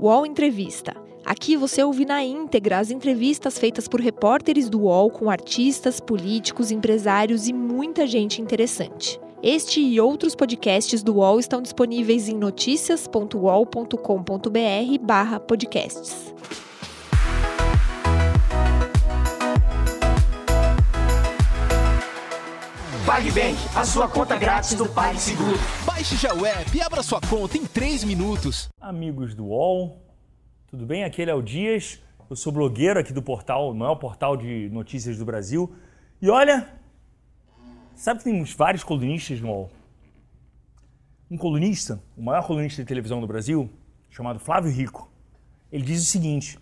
UOL Entrevista. Aqui você ouve na íntegra as entrevistas feitas por repórteres do UOL com artistas, políticos, empresários e muita gente interessante. Este e outros podcasts do UOL estão disponíveis em noticias.uol.com.br/podcasts. PagBank, a sua conta grátis do PagSeguro. Baixe já o app e abra sua conta em 3 minutos. Amigos do UOL, tudo bem? Aqui é o Dias, eu sou blogueiro aqui do portal, o maior portal de notícias do Brasil. E olha, sabe que tem vários colunistas no UOL? Um colunista, o maior colunista de televisão do Brasil, chamado Flávio Rico, ele diz o seguinte: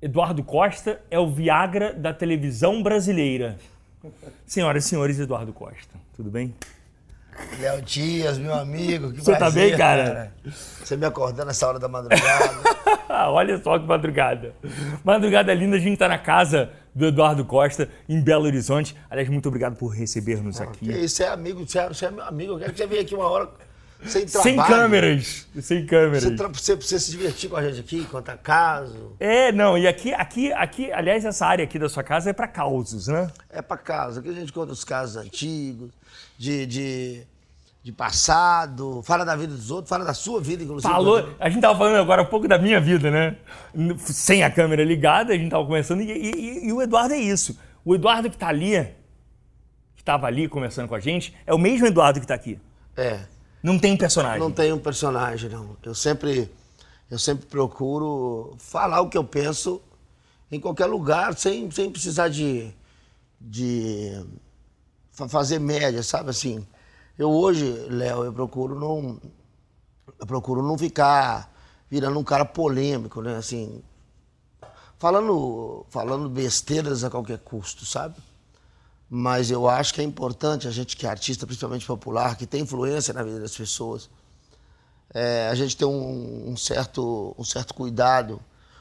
Eduardo Costa é o Viagra da televisão brasileira. Senhoras e senhores, Eduardo Costa, tudo bem? Léo Dias, meu amigo, que Você tá prazer, bem, cara? Você me acordando nessa hora da madrugada. Olha só que madrugada. Madrugada linda, a gente tá na casa do Eduardo Costa, em Belo Horizonte. Aliás, muito obrigado por receber-nos aqui. isso, você é amigo, você é, você é meu amigo. Eu quero que você venha aqui uma hora sem trabalho. Sem câmeras, sem câmeras. Você, você, se divertir com a gente aqui, contar caso. É, não, e aqui, aqui, aqui, aliás, essa área aqui da sua casa é pra causos, né? É pra casa. Aqui a gente conta os casos antigos, de, de, de passado, fala da vida dos outros, fala da sua vida, inclusive. Falou, a gente tava falando agora um pouco da minha vida, né? Sem a câmera ligada, a gente tava conversando, e, e- e o Eduardo é isso. O Eduardo que tá ali, que tava ali conversando com a gente, é o mesmo Eduardo que tá aqui. É. Não tem personagem. Não tem um personagem, não. Eu sempre, eu sempre procuro falar o que eu penso em qualquer lugar, sem, sem precisar de, de fa- fazer média, sabe assim. Eu hoje, Léo, eu procuro não, eu procuro não ficar virando um cara polêmico, né? Assim, falando, falando besteiras a qualquer custo, sabe? Mas eu acho que é importante a gente que é artista, principalmente popular, que tem influência na vida das pessoas, é, a gente ter um, um certo, um certo cuidado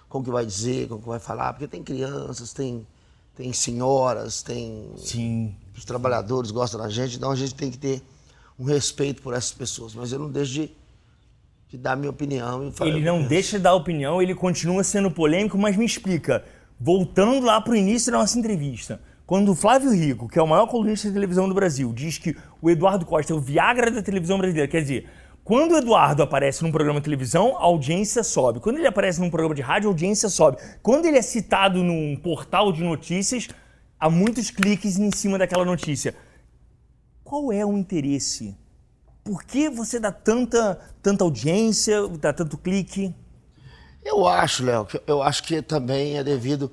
com o que vai dizer, com o que vai falar, porque tem crianças, tem, tem senhoras, tem Sim. os trabalhadores gostam da gente, então a gente tem que ter um respeito por essas pessoas. Mas eu não deixo de, de dar minha opinião. E falar o Ele não deixa de dar opinião, ele continua sendo polêmico, mas me explica, voltando lá pro início da nossa entrevista, quando o Flávio Rico, que é o maior colunista de televisão do Brasil, diz que o Eduardo Costa é o Viagra da televisão brasileira, quer dizer, quando o Eduardo aparece num programa de televisão, a audiência sobe. Quando ele aparece num programa de rádio, a audiência sobe. Quando ele é citado num portal de notícias, há muitos cliques em cima daquela notícia. Qual é o interesse? Por que você dá tanta, tanta audiência, dá tanto clique? Eu acho, Léo, eu acho que também é devido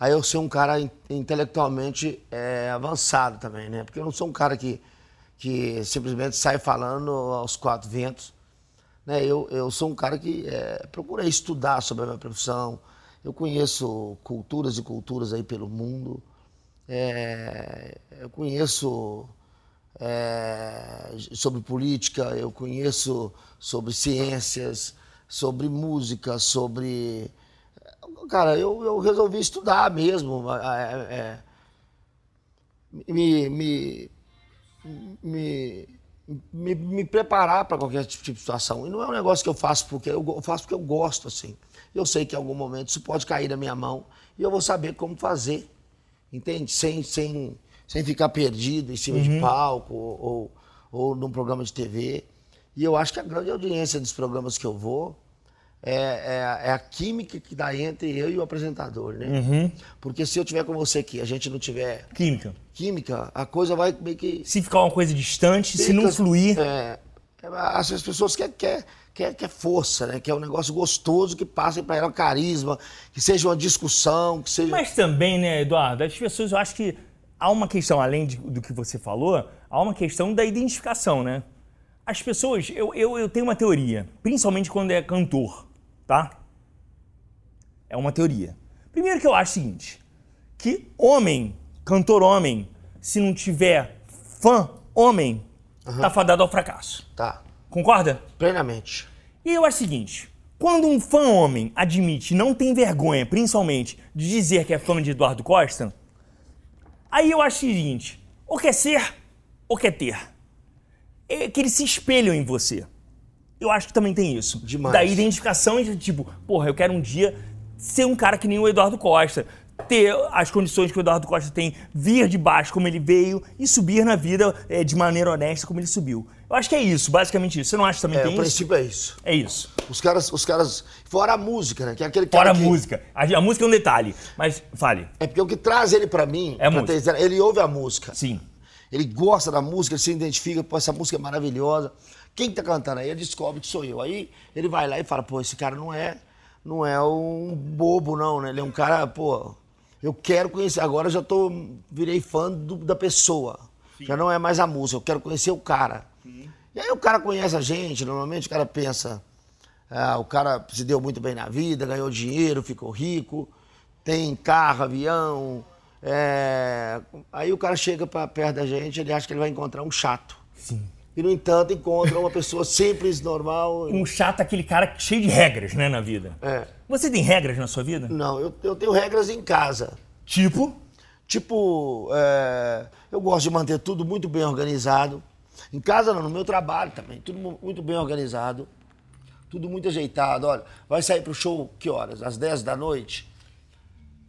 a eu ser um cara in- intelectualmente é, avançado também, né? Porque eu não sou um cara que, que simplesmente sai falando aos quatro ventos. Né? Eu, eu sou um cara que é, procura estudar sobre a minha profissão. Eu conheço culturas e culturas aí pelo mundo. É, eu conheço é, sobre política, eu conheço sobre ciências, sobre música, sobre. Cara, eu, eu resolvi estudar mesmo. é, é, me, me, me, me, me preparar para qualquer tipo de situação. E não é um negócio que eu faço porque eu, eu faço porque eu gosto, assim. Eu sei que em algum momento isso pode cair na minha mão e eu vou saber como fazer entende? Sem, sem, sem ficar perdido em cima de palco ou, ou, ou num programa de TV. E eu acho que a grande audiência dos programas que eu vou é, é, é a química que dá entre eu e o apresentador, né? Porque se eu tiver com você aqui, a gente não tiver Química. química, a coisa vai meio que Se ficar uma coisa distante, se não Fica- fluir. É, é, as as pessoas querem quer, quer, quer força, né? Quer um negócio gostoso que passe para ela carisma, que seja uma discussão, que seja. Mas também, né, Eduardo, as pessoas, eu acho que há uma questão, além de- do que você falou, há uma questão da identificação, né? As pessoas, eu, eu, eu tenho uma teoria, principalmente quando é cantor, tá? É uma teoria. Primeiro que eu acho o seguinte, que homem, cantor homem, se não tiver fã homem, tá fadado ao fracasso. Tá, Concorda? plenamente. E eu acho o seguinte: quando um fã homem admite, não tem vergonha, principalmente, de dizer que é fã de Eduardo Costa, aí eu acho o seguinte: ou quer ser, ou quer ter. É que eles se espelham em você. Eu acho que também tem isso. Demais. Da identificação de tipo, porra, eu quero um dia ser um cara que nem o Eduardo Costa. Ter as condições que o Eduardo Costa tem, vir de baixo como ele veio e subir na vida é, de maneira honesta como ele subiu. Eu acho que é isso, basicamente isso. Você não acha que também É, tem o isso? princípio é isso. É isso. Os caras, os caras. Fora a música, né? Que é aquele Fora a que- música. A, a música é um detalhe, mas fale. É porque o que traz ele pra mim, É pra ter- ele ouve a música. Sim. Ele gosta da música, ele se identifica, pô, essa música é maravilhosa. Quem tá cantando aí, ele descobre que sou eu. Aí ele vai lá e fala, pô, esse cara não é, não é um bobo, não, né? Ele é um cara, pô, eu quero conhecer. Agora eu já tô, virei fã do- da pessoa. Já não é mais a música, eu quero conhecer o cara. E aí o cara conhece a gente, normalmente o cara pensa, ah, o cara se deu muito bem na vida, ganhou dinheiro, ficou rico, tem carro, avião. é, Aí o cara chega pra perto da gente, ele acha que ele vai encontrar um chato. Sim. E, no entanto, encontra uma pessoa simples, normal. Um chato aquele cara cheio de regras, né, na vida. É. Você tem regras na sua vida? Não, eu, eu tenho regras em casa. Tipo? Tipo, é, eu gosto de manter tudo muito bem organizado. Em casa não, no meu trabalho também, tudo mu- muito bem organizado. Tudo muito ajeitado. Olha, vai sair pro show que horas? Às 10 da noite?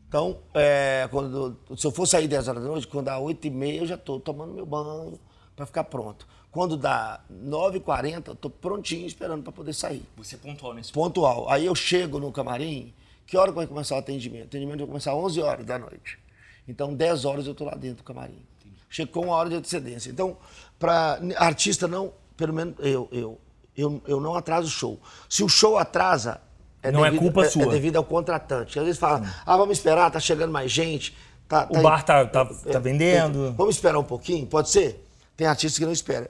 Então, é, quando, se eu for sair 10 horas da noite, quando dá 8 e meia eu já estou tomando meu banho para ficar pronto. Quando dá 9h40, eu estou prontinho esperando para poder sair. Você é pontual nesse Pontual. Aí eu chego no camarim, que hora que vai começar o atendimento? O atendimento vai começar às 11 horas da noite. Então, 10 horas eu estou lá dentro do camarim. Chego com uma hora de antecedência. Então, para artista não, pelo menos eu, eu, eu, eu não atraso o show. Se o show atrasa, Não é devido- culpa é, sua. É devido ao contratante. Às vezes fala, ah, vamos esperar, tá chegando mais gente. Tá, O bar tá- tá- tá vendendo. Vamos esperar um pouquinho? Pode ser? Tem artista que não espera.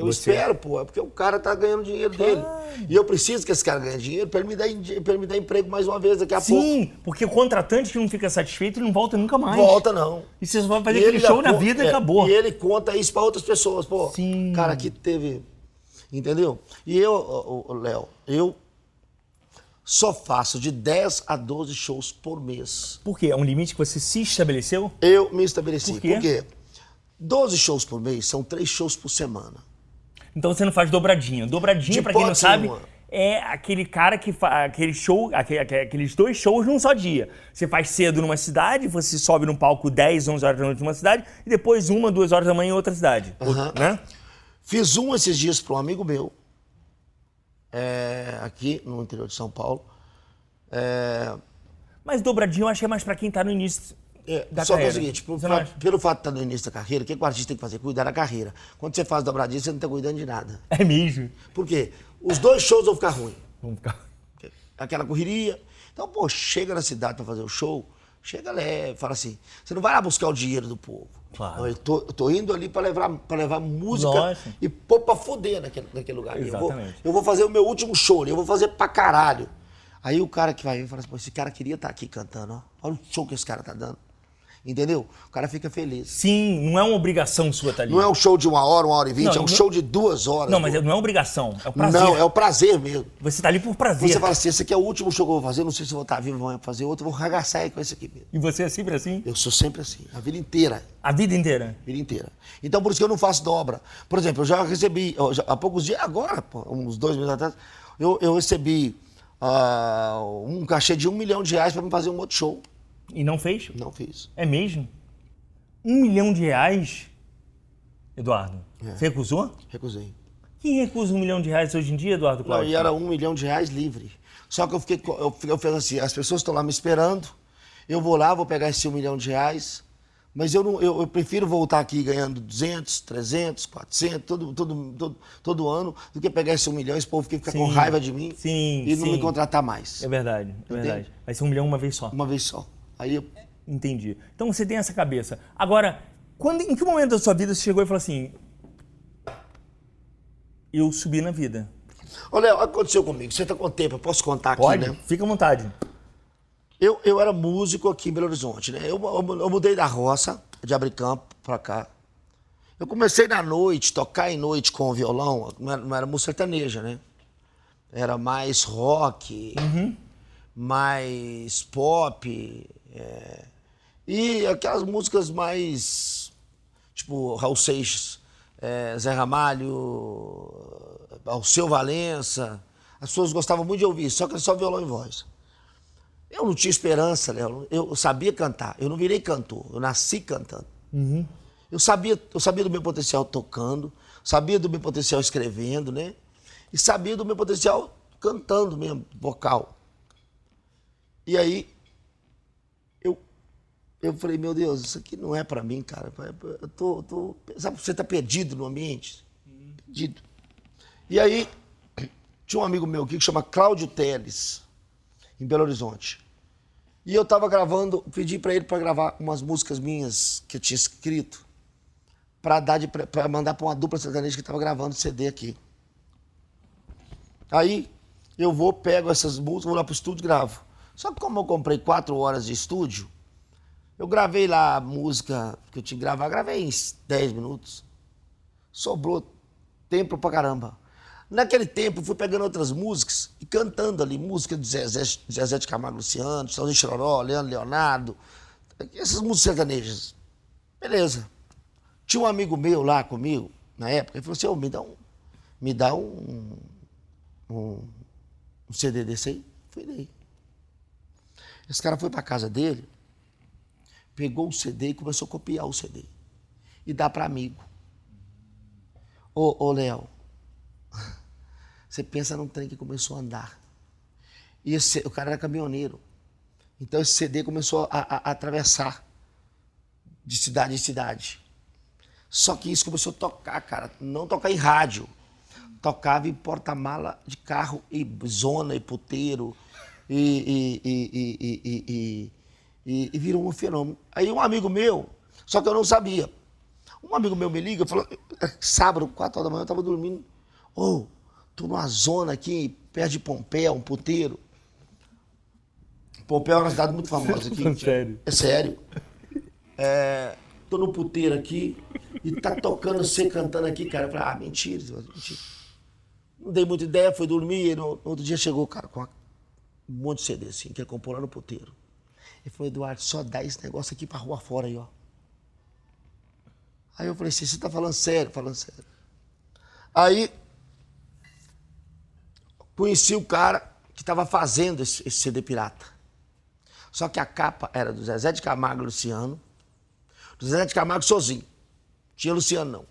Eu Você? espero, pô, é porque o cara tá ganhando dinheiro dele. E eu preciso que esse cara ganhe dinheiro para ele, me dar pra ele me dar emprego mais uma vez daqui a Sim, porque o contratante que não fica satisfeito, ele não volta nunca mais. pouco. Volta não. E você só vai fazer E aquele ele show na conta- vida e é, acabou. E ele conta isso para outras pessoas, pô. Sim. Cara, aqui teve. Entendeu? E eu, Léo, eu só faço de 10 a 12 shows por mês. Por quê? É um limite que você se estabeleceu? Eu me estabeleci. Por quê? quê? 12 shows por mês são 3 shows por semana. Então você não faz dobradinha. Dobradinha, pra quem não sabe, é aquele cara que faz aquele show, aque- aque- aqueles dois shows num só dia. Você faz cedo numa cidade, você sobe num palco 10, 11 horas da noite numa cidade, e depois uma, duas horas da manhã em outra cidade. Aham. Né? Fiz um esses dias para um amigo meu, é, aqui no interior de São Paulo. É, Mas dobradinha eu acho que é mais pra quem tá no início é, só que é carreira. o seguinte, por- pelo fato de estar no início da carreira, o que, o artista tem que fazer? Cuidar da carreira. Quando você faz dobradinha, você não está cuidando de nada. É mesmo. Por quê? Os dois shows vão ficar ruins. Vamos ficar... Aquela correria. Então, pô, chega na cidade para fazer o show, chega leve, fala assim, você não vai lá buscar o dinheiro do povo. Claro. Não, eu, tô, eu tô indo ali para levar, pra levar música Lógico. e pôr pra foder naquele, naquele lugar. ali. Eu vou, Exatamente. eu vou fazer o meu último show, ali, eu vou fazer pra caralho. Aí o cara que vai vir fala assim, pô, esse cara queria estar aqui cantando, ó. Olha o show que esse cara tá dando. Entendeu? O cara fica feliz. Sim, não é uma obrigação sua estar ali. Não é um show de uma hora, uma hora e vinte, Não, é um não- show de duas horas. Não, mas não é obrigação, é o prazer. Não, é o prazer mesmo. Você tá ali por prazer. Você fala assim, esse aqui é o último show que eu vou fazer, não sei se eu vou estar vivo, vou fazer outro, vou ragaçar aí com esse aqui mesmo. E você é sempre assim? Eu sou sempre assim, a vida inteira. A vida inteira. A vida inteira. Então, por isso que eu não faço dobra. Por exemplo, eu já recebi, já- há poucos dias, agora, uns dois meses atrás, eu, eu recebi ah, um cachê de um milhão de reais para me fazer um outro show. E não fez? Não fiz. É mesmo? Um milhão de reais? Eduardo, É. você recusou? Recusei. Quem recusa um milhão de reais hoje em dia, Eduardo Não, Cláudio? e era um milhão de reais livre. Só que eu fiquei, eu, eu fiz assim, as pessoas estão lá me esperando, eu vou lá, vou pegar esse um milhão de reais, mas eu, não, eu, eu prefiro voltar aqui ganhando 200, 300, 400, todo, todo, todo, todo ano, do que pegar esse um milhão, esse povo fica com Sim. raiva de mim Sim, e não sim. me contratar mais. É verdade, é verdade. Vai ser um milhão uma vez só. Uma vez só. Aí eu, Entendi. Então você tem essa cabeça. Agora, quando, em que momento da sua vida você chegou e falou assim: Eu subi na vida? Léo, aconteceu comigo. Você tá com tempo, eu posso contar aqui, Pode? né? Fica à vontade. Eu, eu era músico aqui em Belo Horizonte, né? Eu, eu, eu mudei da roça, de Abricampo, pra cá. Eu comecei na noite, tocar em noite com o violão, não era, não era música sertaneja, né? Era mais rock, mais pop, é, e aquelas músicas mais, tipo, Raul Seixas, é, Zé Ramalho, Alceu Valença. As pessoas gostavam muito de ouvir, só que era só violão e voz. Eu não tinha esperança, Léo. Eu sabia cantar. Eu não virei cantor. Eu nasci cantando. Eu, sabia, eu sabia do meu potencial tocando, sabia do meu potencial escrevendo, né? E sabia do meu potencial cantando mesmo, vocal. E aí, eu falei, meu Deus, isso aqui não é pra mim, cara. Eu tô, tô, sabe, você tá perdido no ambiente? Perdido. E aí, tinha um amigo meu aqui que chama Cláudio Teles, em Belo Horizonte. E eu tava gravando, pedi pra ele pra gravar umas músicas minhas que eu tinha escrito, pra, dar pra mandar pra uma dupla sertaneja que tava gravando CD aqui. Aí eu vou, pego essas músicas, vou lá pro estúdio e gravo. Só que como eu comprei quatro horas de estúdio, eu gravei lá a música que eu tinha que gravar, gravei em 10 minutos. Sobrou tempo pra caramba. Naquele tempo, fui pegando outras músicas e cantando ali, música de Zezé, Zezé de Camargo Luciano, Salzinho Chororó, Leandro Leonardo, essas músicas sertanejas. Beleza. Tinha um amigo meu lá comigo, na época, ele falou assim, ô, me dá um, me dá um, um, um CD desse aí. Fui dei. Esse cara foi pra casa dele, pegou o CD e começou a copiar o CD. E dá pra amigo. Ô, ô Léo, você pensa num trem que começou a andar. E esse, o cara era caminhoneiro. Então esse CD começou a, a- a atravessar de cidade em cidade. Só que isso começou a tocar, cara. Não tocar em rádio. Tocava em porta-mala de carro, e zona, e puteiro. E, e, e, e, e, e, virou um fenômeno. Aí um amigo meu, só que eu não sabia. Um amigo meu me liga, falou, sábado, quatro horas da manhã, eu tava dormindo. Ô, tô numa zona aqui, perto de Pompeia, um puteiro. Pompeia é uma cidade muito famosa aqui. Sério. É sério. É, tô no puteiro aqui e tá tocando você cantando aqui, cara. Eu falei, ah, mentira, mentira. Não dei muita ideia, fui dormir. E no, no outro dia chegou cara com um monte de CD assim, que ele comprou lá no puteiro. Ele falou, Eduardo, só dá esse negócio aqui pra rua fora aí, ó. Aí eu falei assim, você tá falando sério? Falando sério. Aí conheci o cara que estava fazendo esse, esse CD pirata. Só que a capa era do Zezé de Camargo e Luciano, do Zezé de Camargo sozinho. Tinha Luciano, não.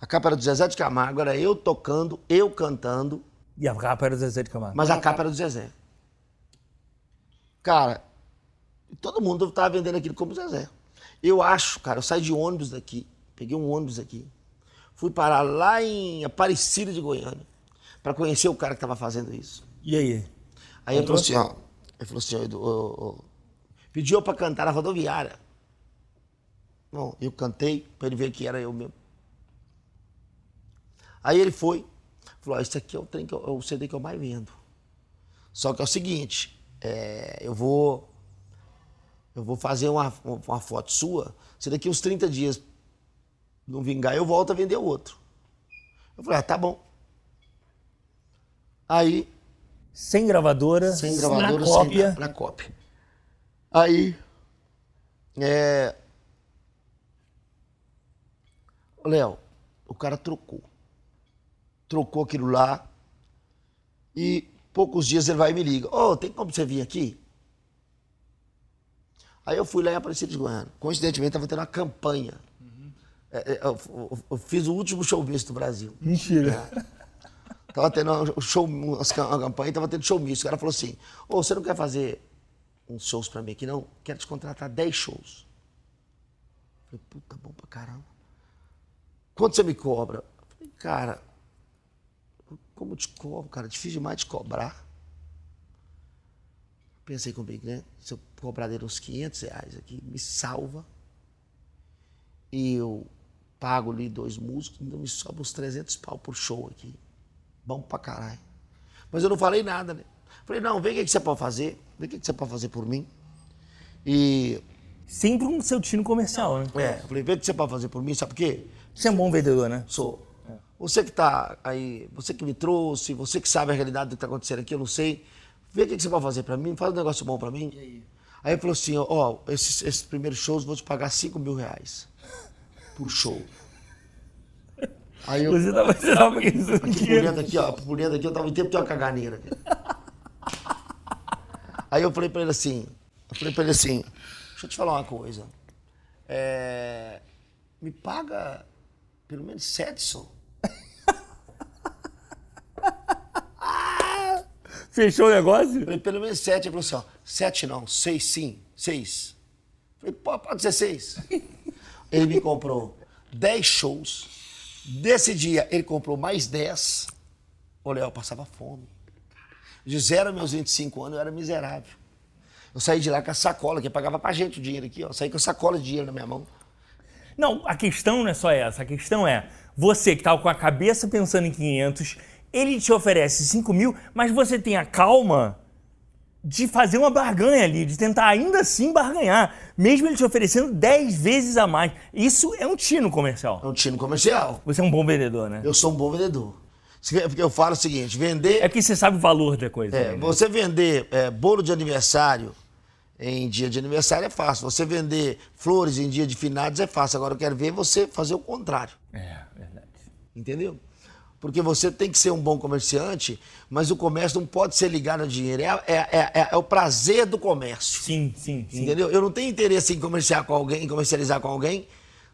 A capa era do Zezé de Camargo, era eu tocando, eu cantando, E a capa era do Zezé de Camargo. mas a capa era do Zezé. Cara, todo mundo tava vendendo aquilo como Zezé. Eu acho, cara, eu saí de ônibus daqui, peguei um ônibus aqui, fui parar lá em Aparecida de Goiânia, para conhecer o cara que tava fazendo isso. E aí? Aí ele falou assim, ó. Ele falou assim, ó, ô, pediu pra cantar na rodoviária. Bom, eu cantei pra ele ver que era eu mesmo. Aí ele foi, falou, ó, esse aqui é o, trem que eu- é o CD que eu mais vendo. Só que é o seguinte, é, eu vou eu vou fazer uma, uma foto sua, se daqui uns 30 dias não vingar, eu volto a vender o outro. Eu falei, ah, tá bom. Aí Sem gravadora, sem gravadora, na sem- cópia. na cópia. Aí, é... Léo, o cara trocou. Trocou aquilo lá e poucos dias ele vai e me liga. Ô, tem como você vir aqui? Aí eu fui lá em Aparecida de Goiânia. Coincidentemente, estava tendo uma campanha. É, é, eu, eu- eu fiz o último showmício do Brasil. Mentira. Tava tendo um show, uma campanha, tava tendo show misto. O cara falou assim: Ô, você não quer fazer uns shows pra mim aqui, não? Quero te contratar 10 shows. Falei, puta, bom pra caramba. Quanto você me cobra? Falei, cara, como eu te cobro, cara? Difícil demais de cobrar. Pensei comigo, né? Se eu cobrar dele uns 500 reais aqui, me salva. E eu pago ali dois músicos, ainda me sobra uns 300 pau por show aqui. Bom pra caralho. Mas eu não falei nada, né? Falei, não, vê o que, que você pode fazer. Vê o que, que você pode fazer por mim. E. Sempre um seu tino comercial, né? É, falei, vê o que você pode fazer por mim, sabe por quê? Você é um bom vendedor, né? Sou. Você que tá aí, você que me trouxe, você que sabe a realidade do que tá acontecendo aqui, eu não sei. Vê o que, que você pode fazer pra mim, faz um negócio bom pra mim. aí? ele falou assim, ó, ó, esses, esses primeiros shows vou te pagar 5 mil reais por show. Aí eu, Você tava, você tava pensando aqui por dentro aqui, ó, por dentro aqui, eu tava o tempo de uma caganeira. aqui. Aí eu falei pra ele assim, eu falei pra ele assim, deixa eu te falar uma coisa. É, me paga pelo menos sete, só. Fechou o negócio? Falei, pelo menos sete. Ele falou assim, ó, sete não, seis sim, seis. Falei, pô, pode ser seis. Ele me comprou dez shows. Desse dia, ele comprou mais dez. Ô, Léo, eu passava fome. De zero a meus 25 anos, eu era miserável. Eu saí de lá com a sacola, que pagava pra gente o dinheiro aqui, ó. Saí com a sacola de dinheiro na minha mão. Não, a questão não é só essa. A questão é, você que tava com a cabeça pensando em 500, ele te oferece 5 mil, mas você tem a calma de fazer uma barganha ali, de tentar ainda assim barganhar, mesmo ele te oferecendo 10 vezes a mais. Isso é um tino comercial. É um tino comercial. Você é um bom vendedor, né? Eu sou um bom vendedor. Porque eu falo o seguinte, vender... É porque você sabe o valor da coisa. É, também, né? você vender é, bolo de aniversário em dia de aniversário é fácil. Você vender flores em dia de finados é fácil. Agora eu quero ver você fazer o contrário. É, verdade. Entendeu? Porque você tem que ser um bom comerciante, mas o comércio não pode ser ligado ao dinheiro. É, é, é, é- é o prazer do comércio. Sim, sim, sim. Entendeu? Eu não tenho interesse em comerciar com alguém, em comercializar com alguém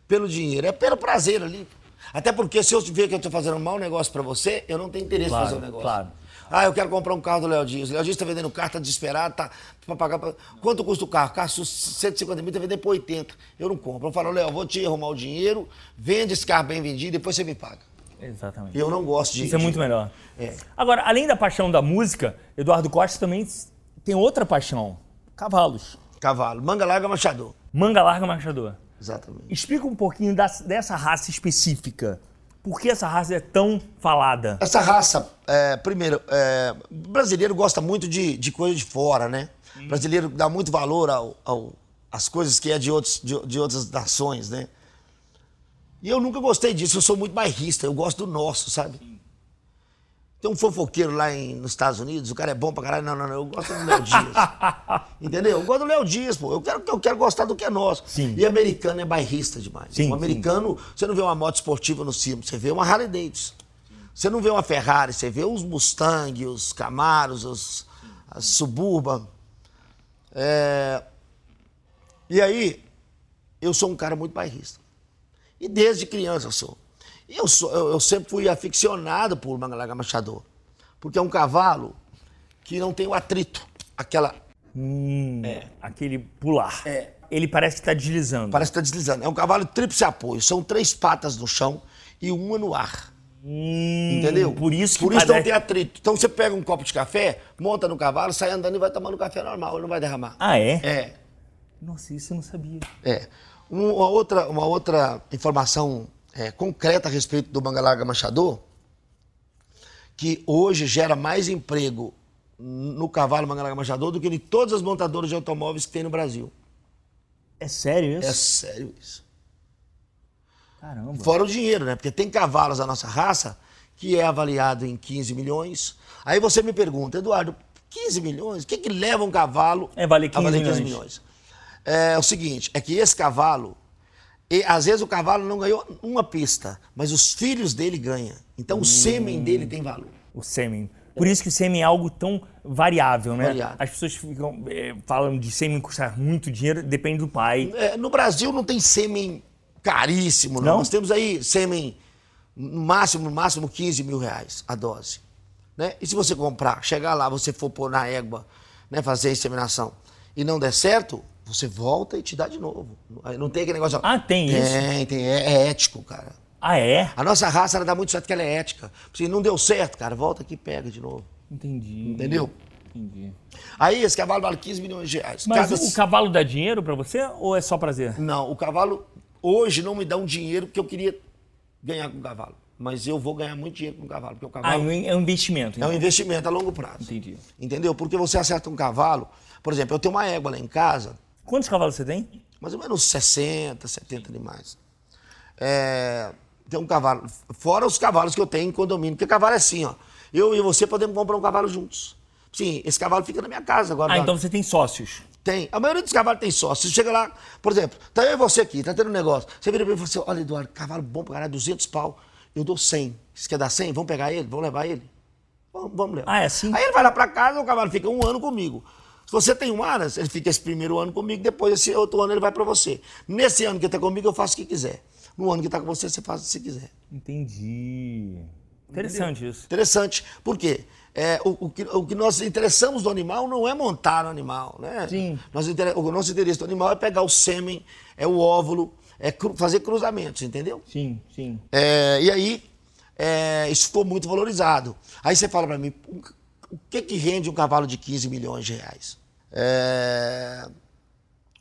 pelo dinheiro. É pelo prazer ali. Até porque se eu ver que eu estou fazendo um mau negócio para você, eu não tenho interesse em Claro, fazer o negócio. claro. Ah, eu quero comprar um carro do Léo Dias. O Léo Dias está vendendo carro, está desesperado, tá para pagar. pra- Quanto custa o carro? O carro custa 150 mil, está vendendo por 80. Eu não compro. Eu falo, Léo, vou te arrumar o dinheiro, vende esse carro bem vendido, depois você me paga. Exatamente. Eu não gosto de. Isso é de- muito melhor. É. Agora, além da paixão da música, Eduardo Costa também tem outra paixão: cavalos. Cavalo. Manga larga machador. Manga larga marchador. Exatamente. Explica um pouquinho das- dessa raça específica. Por que essa raça é tão falada? Essa raça, é, primeiro, é, brasileiro gosta muito de, de coisa de fora, né? O brasileiro dá muito valor ao, ao- às coisas que é de, outros, de, de outras nações, né? E eu nunca gostei disso, eu sou muito bairrista, eu gosto do nosso, sabe? Tem um fofoqueiro lá em- nos Estados Unidos, o cara é bom pra caralho. Não, não, não, eu gosto do Léo Dias. Entendeu? Eu gosto do Léo Dias, pô. Eu quero, eu quero gostar do que é nosso. Sim. E americano é bairrista demais. Sim, o americano, você não vê uma moto esportiva no cimo, você vê uma Harley Davidson. Você não vê uma Ferrari, você vê os Mustang, os Camaros, os, as Suburban. É, E aí, eu sou um cara muito bairrista. E desde criança eu sou. E eu, sou, eu, eu sempre fui aficionado por Mangalaga Machador. Porque é um cavalo que não tem o atrito. Aquela. Hum, Aquele pular. É. Ele parece que está deslizando. Parece que está deslizando. É um cavalo tríplice apoio. São três patas no chão e uma no ar. Hum, Entendeu? Por isso que Por isso parece... não tem atrito. Então você pega um copo de café, monta no cavalo, sai andando e vai tomando café normal. Ele não vai derramar. Ah, é? É. Nossa, isso eu não sabia. É. Um- Uma outra, uma outra informação é, concreta a respeito do Mangalaga Machador, que hoje gera mais emprego no cavalo Mangalaga Machador do que em todas as montadoras de automóveis que tem no Brasil. É sério isso? É sério isso. Caramba. Fora o dinheiro, né? Porque tem cavalos da nossa raça que é avaliado em 15 milhões. Aí você me pergunta, Eduardo, 15 milhões? O que, que leva um cavalo É valer a valer 15 15 milhões? É o seguinte, é que esse cavalo, e, às vezes o cavalo não ganhou uma pista, mas os filhos dele ganham. Então o sêmen Hum. dele tem valor. O sêmen. Por isso que o sêmen é algo tão variável, né? Variável. As pessoas ficam é, falam de sêmen custar muito dinheiro, depende do pai. É, no Brasil não tem sêmen caríssimo, não. Não? Nós temos aí sêmen no máximo, no máximo 15 mil reais a dose. Né? E se você comprar, chegar lá, você for pôr na égua, né, fazer a inseminação e não der certo, você volta e te dá de novo. Não tem aquele negócio. Ah, tem isso? Tem, tem. É, é ético, cara. Ah, é? A nossa raça ela dá muito certo porque ela é ética. Se não deu certo, cara, volta aqui e pega de novo. Entendi. Entendeu? Entendi. Aí esse cavalo vale 15 milhões de reais. Mas Cada- o cavalo dá dinheiro pra você ou é só prazer? Não, o cavalo hoje não me dá um dinheiro que eu queria ganhar com o cavalo. Mas eu vou ganhar muito dinheiro com o cavalo, porque o Ah, cavalo é um investimento. é um então. investimento a longo prazo. Entendi. Entendeu? Porque você acerta um cavalo, por exemplo, eu tenho uma égua lá em casa, Quantos cavalos você tem? mais ou menos 60, 70 animais. É, tem um cavalo, fora os cavalos que eu tenho em condomínio, porque cavalo é assim, ó. Eu e você podemos comprar um cavalo juntos. Sim, esse cavalo fica na minha casa agora. Ah, lá. então você tem sócios. Tem. A maioria dos cavalos tem sócio. Você chega lá, por exemplo, tá eu e você aqui, tá tendo um negócio. Você vira pra mim e fala assim: olha, Eduardo, cavalo bom pra caralho, 200 pau. eu dou 100. Você quer dar 100? Vamos pegar ele? Vamos levar ele? Vamos, vamos levar. Ah, é assim? Aí ele vai lá pra casa, o cavalo fica um ano comigo. Se você tem um aras, ele fica esse primeiro ano comigo, depois esse outro ano ele vai pra você. Nesse ano que tá comigo, eu faço o que quiser. No ano que tá com você, você faz o que você quiser. Entendi. Interessante isso. Interessante. Por quê? É, o, o que, o que nós interessamos do animal não é montar o animal, né? Sim. Nós, o nosso interesse do animal é pegar o sêmen, é o óvulo, é cru- fazer cruzamentos, entendeu? Sim, sim. É, e aí, é, isso ficou muito valorizado. Aí você fala pra mim, o, que que rende um cavalo de 15 milhões de reais? É,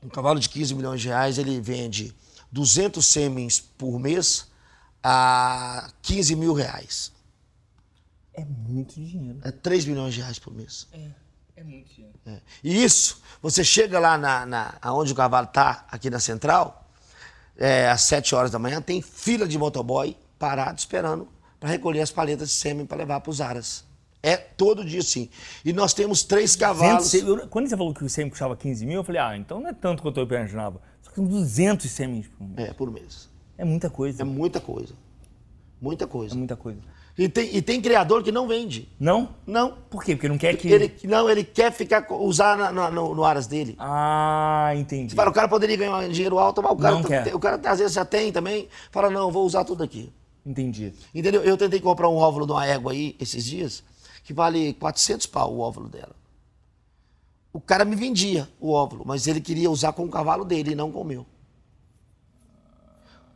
um cavalo de 15 milhões de reais, ele vende 200 sêmens por mês a 15 mil reais. É muito dinheiro. É 3 milhões de reais por mês. É muito dinheiro. É. E isso, você chega lá na, na, onde o cavalo está, aqui na central, é, às 7 horas da manhã, tem fila de motoboy parado esperando para recolher as paletas de sêmen para levar para os aras. É todo dia sim. E nós temos três cavalos. 200 eu- quando você falou que o sêmen custava 15 mil, eu falei, ah, então não é tanto quanto eu imaginava. Só que são 200 sêmens por mês. É, por mês. É muita coisa. É muita coisa. Muita coisa. É muita coisa. E, tem, e tem criador que não vende. Não? Não. Por quê? Porque não quer que... Ele, não, ele quer ficar, usar na- na- no, no aras dele. Ah, entendi. Fala, o cara poderia ganhar dinheiro alto, mas o cara, Não quer. o cara às vezes já tem também. Fala, não, vou usar tudo aqui. Entendi. Entendeu? Eu tentei comprar um óvulo de uma égua aí esses dias, que vale 400 pau o óvulo dela. O cara me vendia o óvulo, mas ele queria usar com o cavalo dele e não com o meu.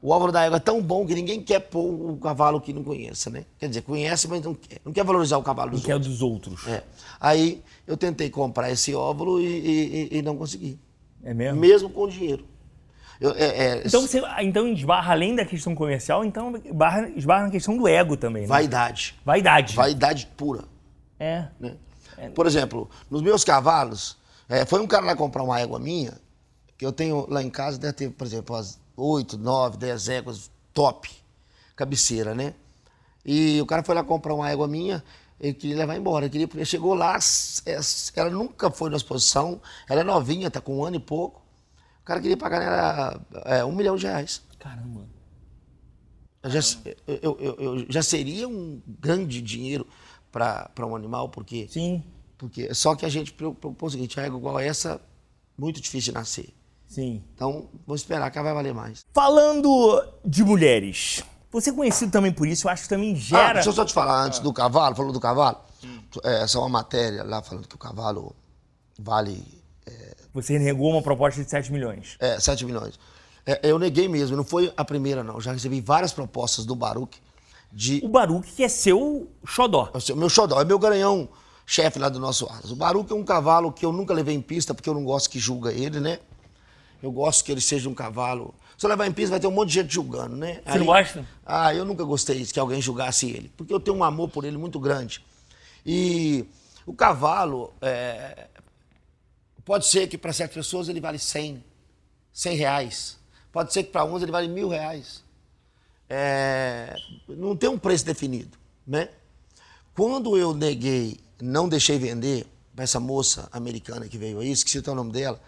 O óvulo da égua é tão bom que ninguém quer pôr o cavalo que não conheça, né? Quer dizer, conhece, mas não quer. Não quer valorizar o cavalo dos é outros. dos outros. É. Aí eu tentei comprar esse óvulo e, e- e- e não consegui. É mesmo? Mesmo com dinheiro. Eu- é- é- Então você então esbarra além da questão comercial, então esbarra, esbarra na questão do ego também, né? Vaidade. Vaidade. Vaidade pura. É. né? Por exemplo, nos meus cavalos, é, foi um cara lá comprar uma égua minha, que eu tenho lá em casa, deve ter, por exemplo, umas 8, 9, 10 éguas top, cabeceira, né? E o cara foi lá comprar uma égua minha, ele queria levar embora. Ele, queria, ele chegou lá, é, ela nunca foi na exposição, ela é novinha, tá com um ano e pouco. O cara queria pagar nela é, um milhão de reais. Caramba. Eu já, eu- eu- eu já seria um grande dinheiro para um animal, porque Sim, porque só que a gente propôs o seguinte, a égua igual essa, muito difícil de nascer. sim. Então, vamos esperar que ela vai valer mais. Falando de mulheres, você é conhecido também por isso, eu acho que também Ah, gera. deixa eu só te falar antes do cavalo, falou do cavalo. É, essa é uma matéria lá falando que o cavalo vale Você renegou uma proposta de 7 milhões. é, 7 milhões. É, eu neguei mesmo, não foi a primeira não. Já recebi várias propostas do Baruch de O Baruque, que é seu xodó. É o meu xodó, é meu garanhão chefe lá do nosso Aras. O Baruch é um cavalo que eu nunca levei em pista, porque eu não gosto que julga ele, né? Eu gosto que ele seja um cavalo. Se eu levar em pista, vai ter um monte de gente julgando, né? Você não gosta? Ah, eu nunca gostei que alguém julgasse ele, porque eu tenho um amor por ele muito grande. E o cavalo, é, pode ser que para certas pessoas ele vale 100, 100 reais. Pode ser que para uns ele vale mil reais. É, não tem um preço definido, né? Quando eu neguei, não deixei vender para essa moça americana que veio aí, esqueci até o nome dela,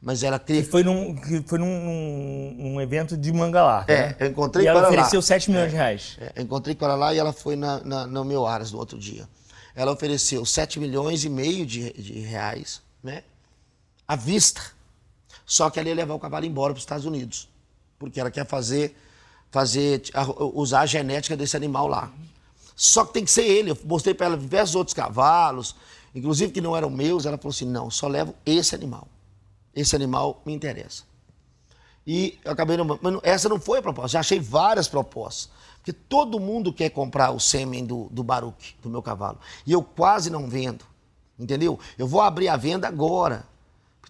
mas ela queria... Que foi num, que foi num, num- num evento de Mangalá. É, né? eu encontrei E ela com ela lá. ofereceu 7 milhões de reais. É, eu encontrei com ela lá e ela foi na, na- no meu Aras no outro dia. Ela ofereceu 7 milhões e meio de, de reais, né? À vista. Só que ela ia levar o cavalo embora para os Estados Unidos. Porque ela quer fazer, fazer, usar a genética desse animal lá. Só que tem que ser ele. Eu mostrei para ela diversos outros cavalos, inclusive que não eram meus. Ela falou assim: não, só levo esse animal. Esse animal me interessa. E eu acabei não. Mas essa não foi a proposta. Já achei várias propostas. Porque todo mundo quer comprar o sêmen do, do Baruch, do meu cavalo. E eu quase não vendo. Entendeu? Eu vou abrir a venda agora.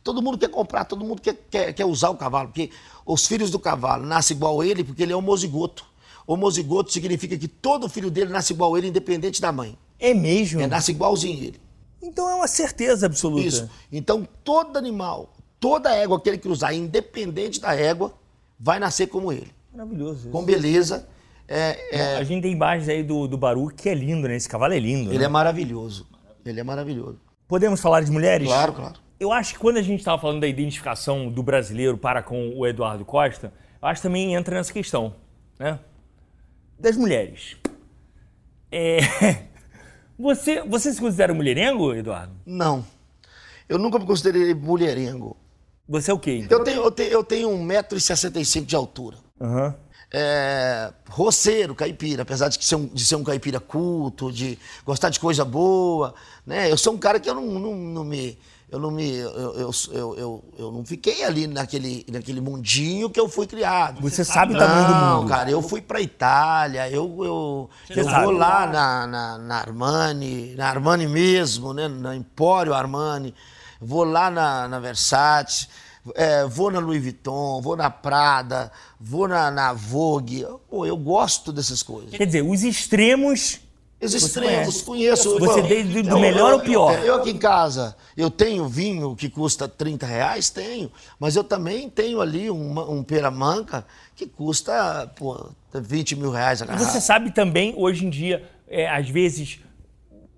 Todo mundo quer comprar, todo mundo quer, quer, quer usar o cavalo. Porque os filhos do cavalo nascem igual ele, porque ele é homozigoto. Homozigoto significa que todo filho dele nasce igual ele, independente da mãe. É mesmo? É, nasce igualzinho ele. Então é uma certeza absoluta. Isso. Então, todo animal, toda égua que ele cruzar, independente da égua, vai nascer como ele. Maravilhoso. isso. Com beleza. É, é, A gente tem imagens aí do, do Baruque, que é lindo, né? Esse cavalo é lindo. ele né? é maravilhoso. Ele é maravilhoso. Podemos falar de mulheres? Claro, claro. Eu acho que quando a gente estava falando da identificação do brasileiro para com o Eduardo Costa, eu acho que também entra nessa questão, né? das mulheres. É, Você, você se considera mulherengo, Eduardo? Não. Eu nunca me considerei mulherengo. Você é o quê? Então? Eu tenho, eu tenho, eu tenho 1,65m de altura. Uhum. É, roceiro, caipira, apesar de, ser um, de ser um caipira culto, de gostar de coisa boa, né? Eu sou um cara que eu não, não, não me eu não me eu, eu, eu, eu, eu não fiquei ali naquele, naquele mundinho que eu fui criado. Você sabe o tamanho do mundo. Não, cara, eu fui pra Itália, eu, eu, eu vou lá na, na, na, Armani, na Armani mesmo, né? Na Empório Armani, vou lá na, na Versace, é, vou na Louis Vuitton, vou na Prada, vou na, na Vogue. Pô, eu gosto dessas coisas. Quer dizer, os extremos os extremos, conheço. Você desde do melhor ao pior. Eu aqui em casa, eu tenho vinho que custa 30 reais, tenho, mas eu também tenho ali um, um peramanca que custa pô, 20 mil reais a garrafa. Você sabe também, hoje em dia, é, às vezes,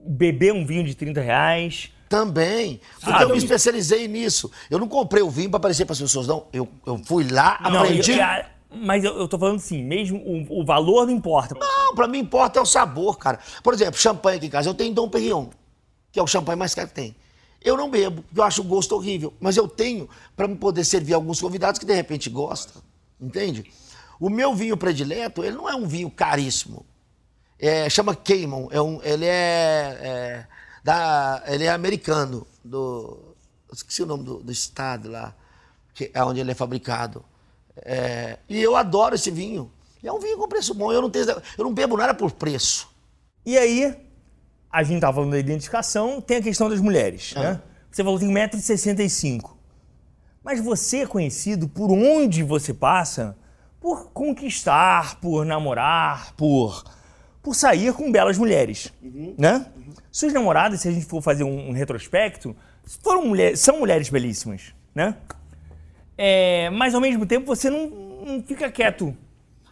beber um vinho de 30 reais... Também. Porque Sabe? eu me especializei nisso. Eu não comprei o vinho para aparecer para as pessoas, não. Eu, eu fui lá, não, aprendi. Eu, eu, mas eu, eu tô falando assim, mesmo o, o valor não importa. Não, pra mim importa é o sabor, cara. Por exemplo, champanhe aqui em casa. Eu tenho Dom Perignon, que é o champanhe mais caro que tem. Eu não bebo, eu acho o gosto horrível. Mas eu tenho para me poder servir alguns convidados que de repente gostam. Entende? O meu vinho predileto, ele não é um vinho caríssimo. É, chama Cayman. É um, ele é, é, da, ele é americano. Do, esqueci o nome do, do estado lá, que é onde ele é fabricado. É, e eu adoro esse vinho. E é um vinho com preço bom. Eu não, tenho, eu não bebo nada por preço. E aí, a gente estava falando da identificação, tem a questão das mulheres. Ah. Né? Você falou que tem 1,65m. Mas você é conhecido por onde você passa por conquistar, por namorar, por, por sair com belas mulheres. Uhum. Né? Uhum. Suas namoradas, se a gente for fazer um, um retrospecto, foram mulheres, são mulheres belíssimas. Né? É, mas ao mesmo tempo você não, não fica quieto.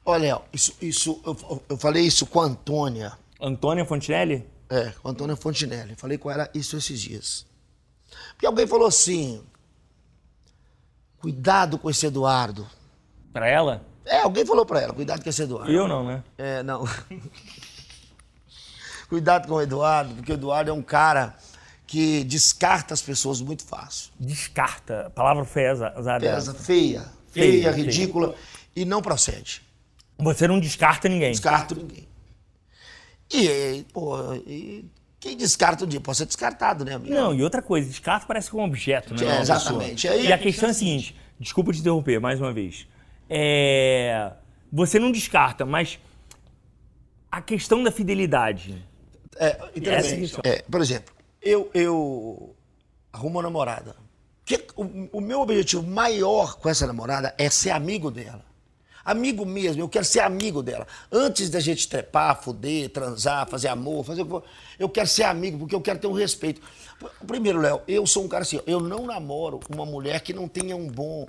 Olha, isso, isso eu, eu, falei isso com a Antônia. Antônia Fontinelli? É, com a Antônia Fontinelli. Falei com ela isso esses dias. Porque alguém falou assim: cuidado com esse Eduardo. Pra ela? É, alguém falou pra ela: cuidado com esse Eduardo. Eu não, né? É, não. cuidado com o Eduardo, porque o Eduardo é um cara que descarta as pessoas muito fácil. Descarta. A palavra feia usada. Pesa, feia, feia, feia, ridícula feia. e não procede. Você não descarta ninguém. Descarto ninguém. E, pô, e quem descarta um dia pode ser descartado, né, amigo? Não, e outra coisa, descarta parece que é um objeto, né? É, exatamente. Aí, e a questão é a seguinte, desculpa te interromper mais uma vez. É, você não descarta, mas a questão da fidelidade. É. É, por exemplo, eu, eu arrumo uma namorada. Que, o, o meu objetivo maior com essa namorada é ser amigo dela. Amigo mesmo, eu quero ser amigo dela. Antes da gente trepar, foder, transar, fazer amor, fazer o que for, eu quero ser amigo, porque eu quero ter um respeito. Primeiro, Léo, eu sou um cara assim, eu não namoro uma mulher que não tenha um bom,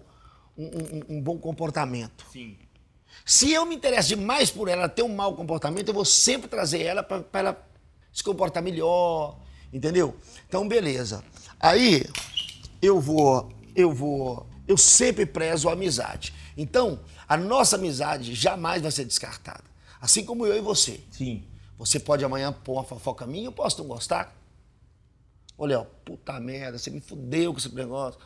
um, um, um bom comportamento. Sim. Se eu me interesso demais por ela ter um mau comportamento, eu vou sempre trazer ela para ela se comportar melhor, Entendeu? Então, beleza. Aí eu vou, eu vou, eu sempre prezo a amizade. Então, a nossa amizade jamais vai ser descartada. Assim como eu e você. Sim. Você pode amanhã pôr uma fofoca minha, eu posso não gostar. Ô, Léo, puta merda, você me fudeu com esse negócio.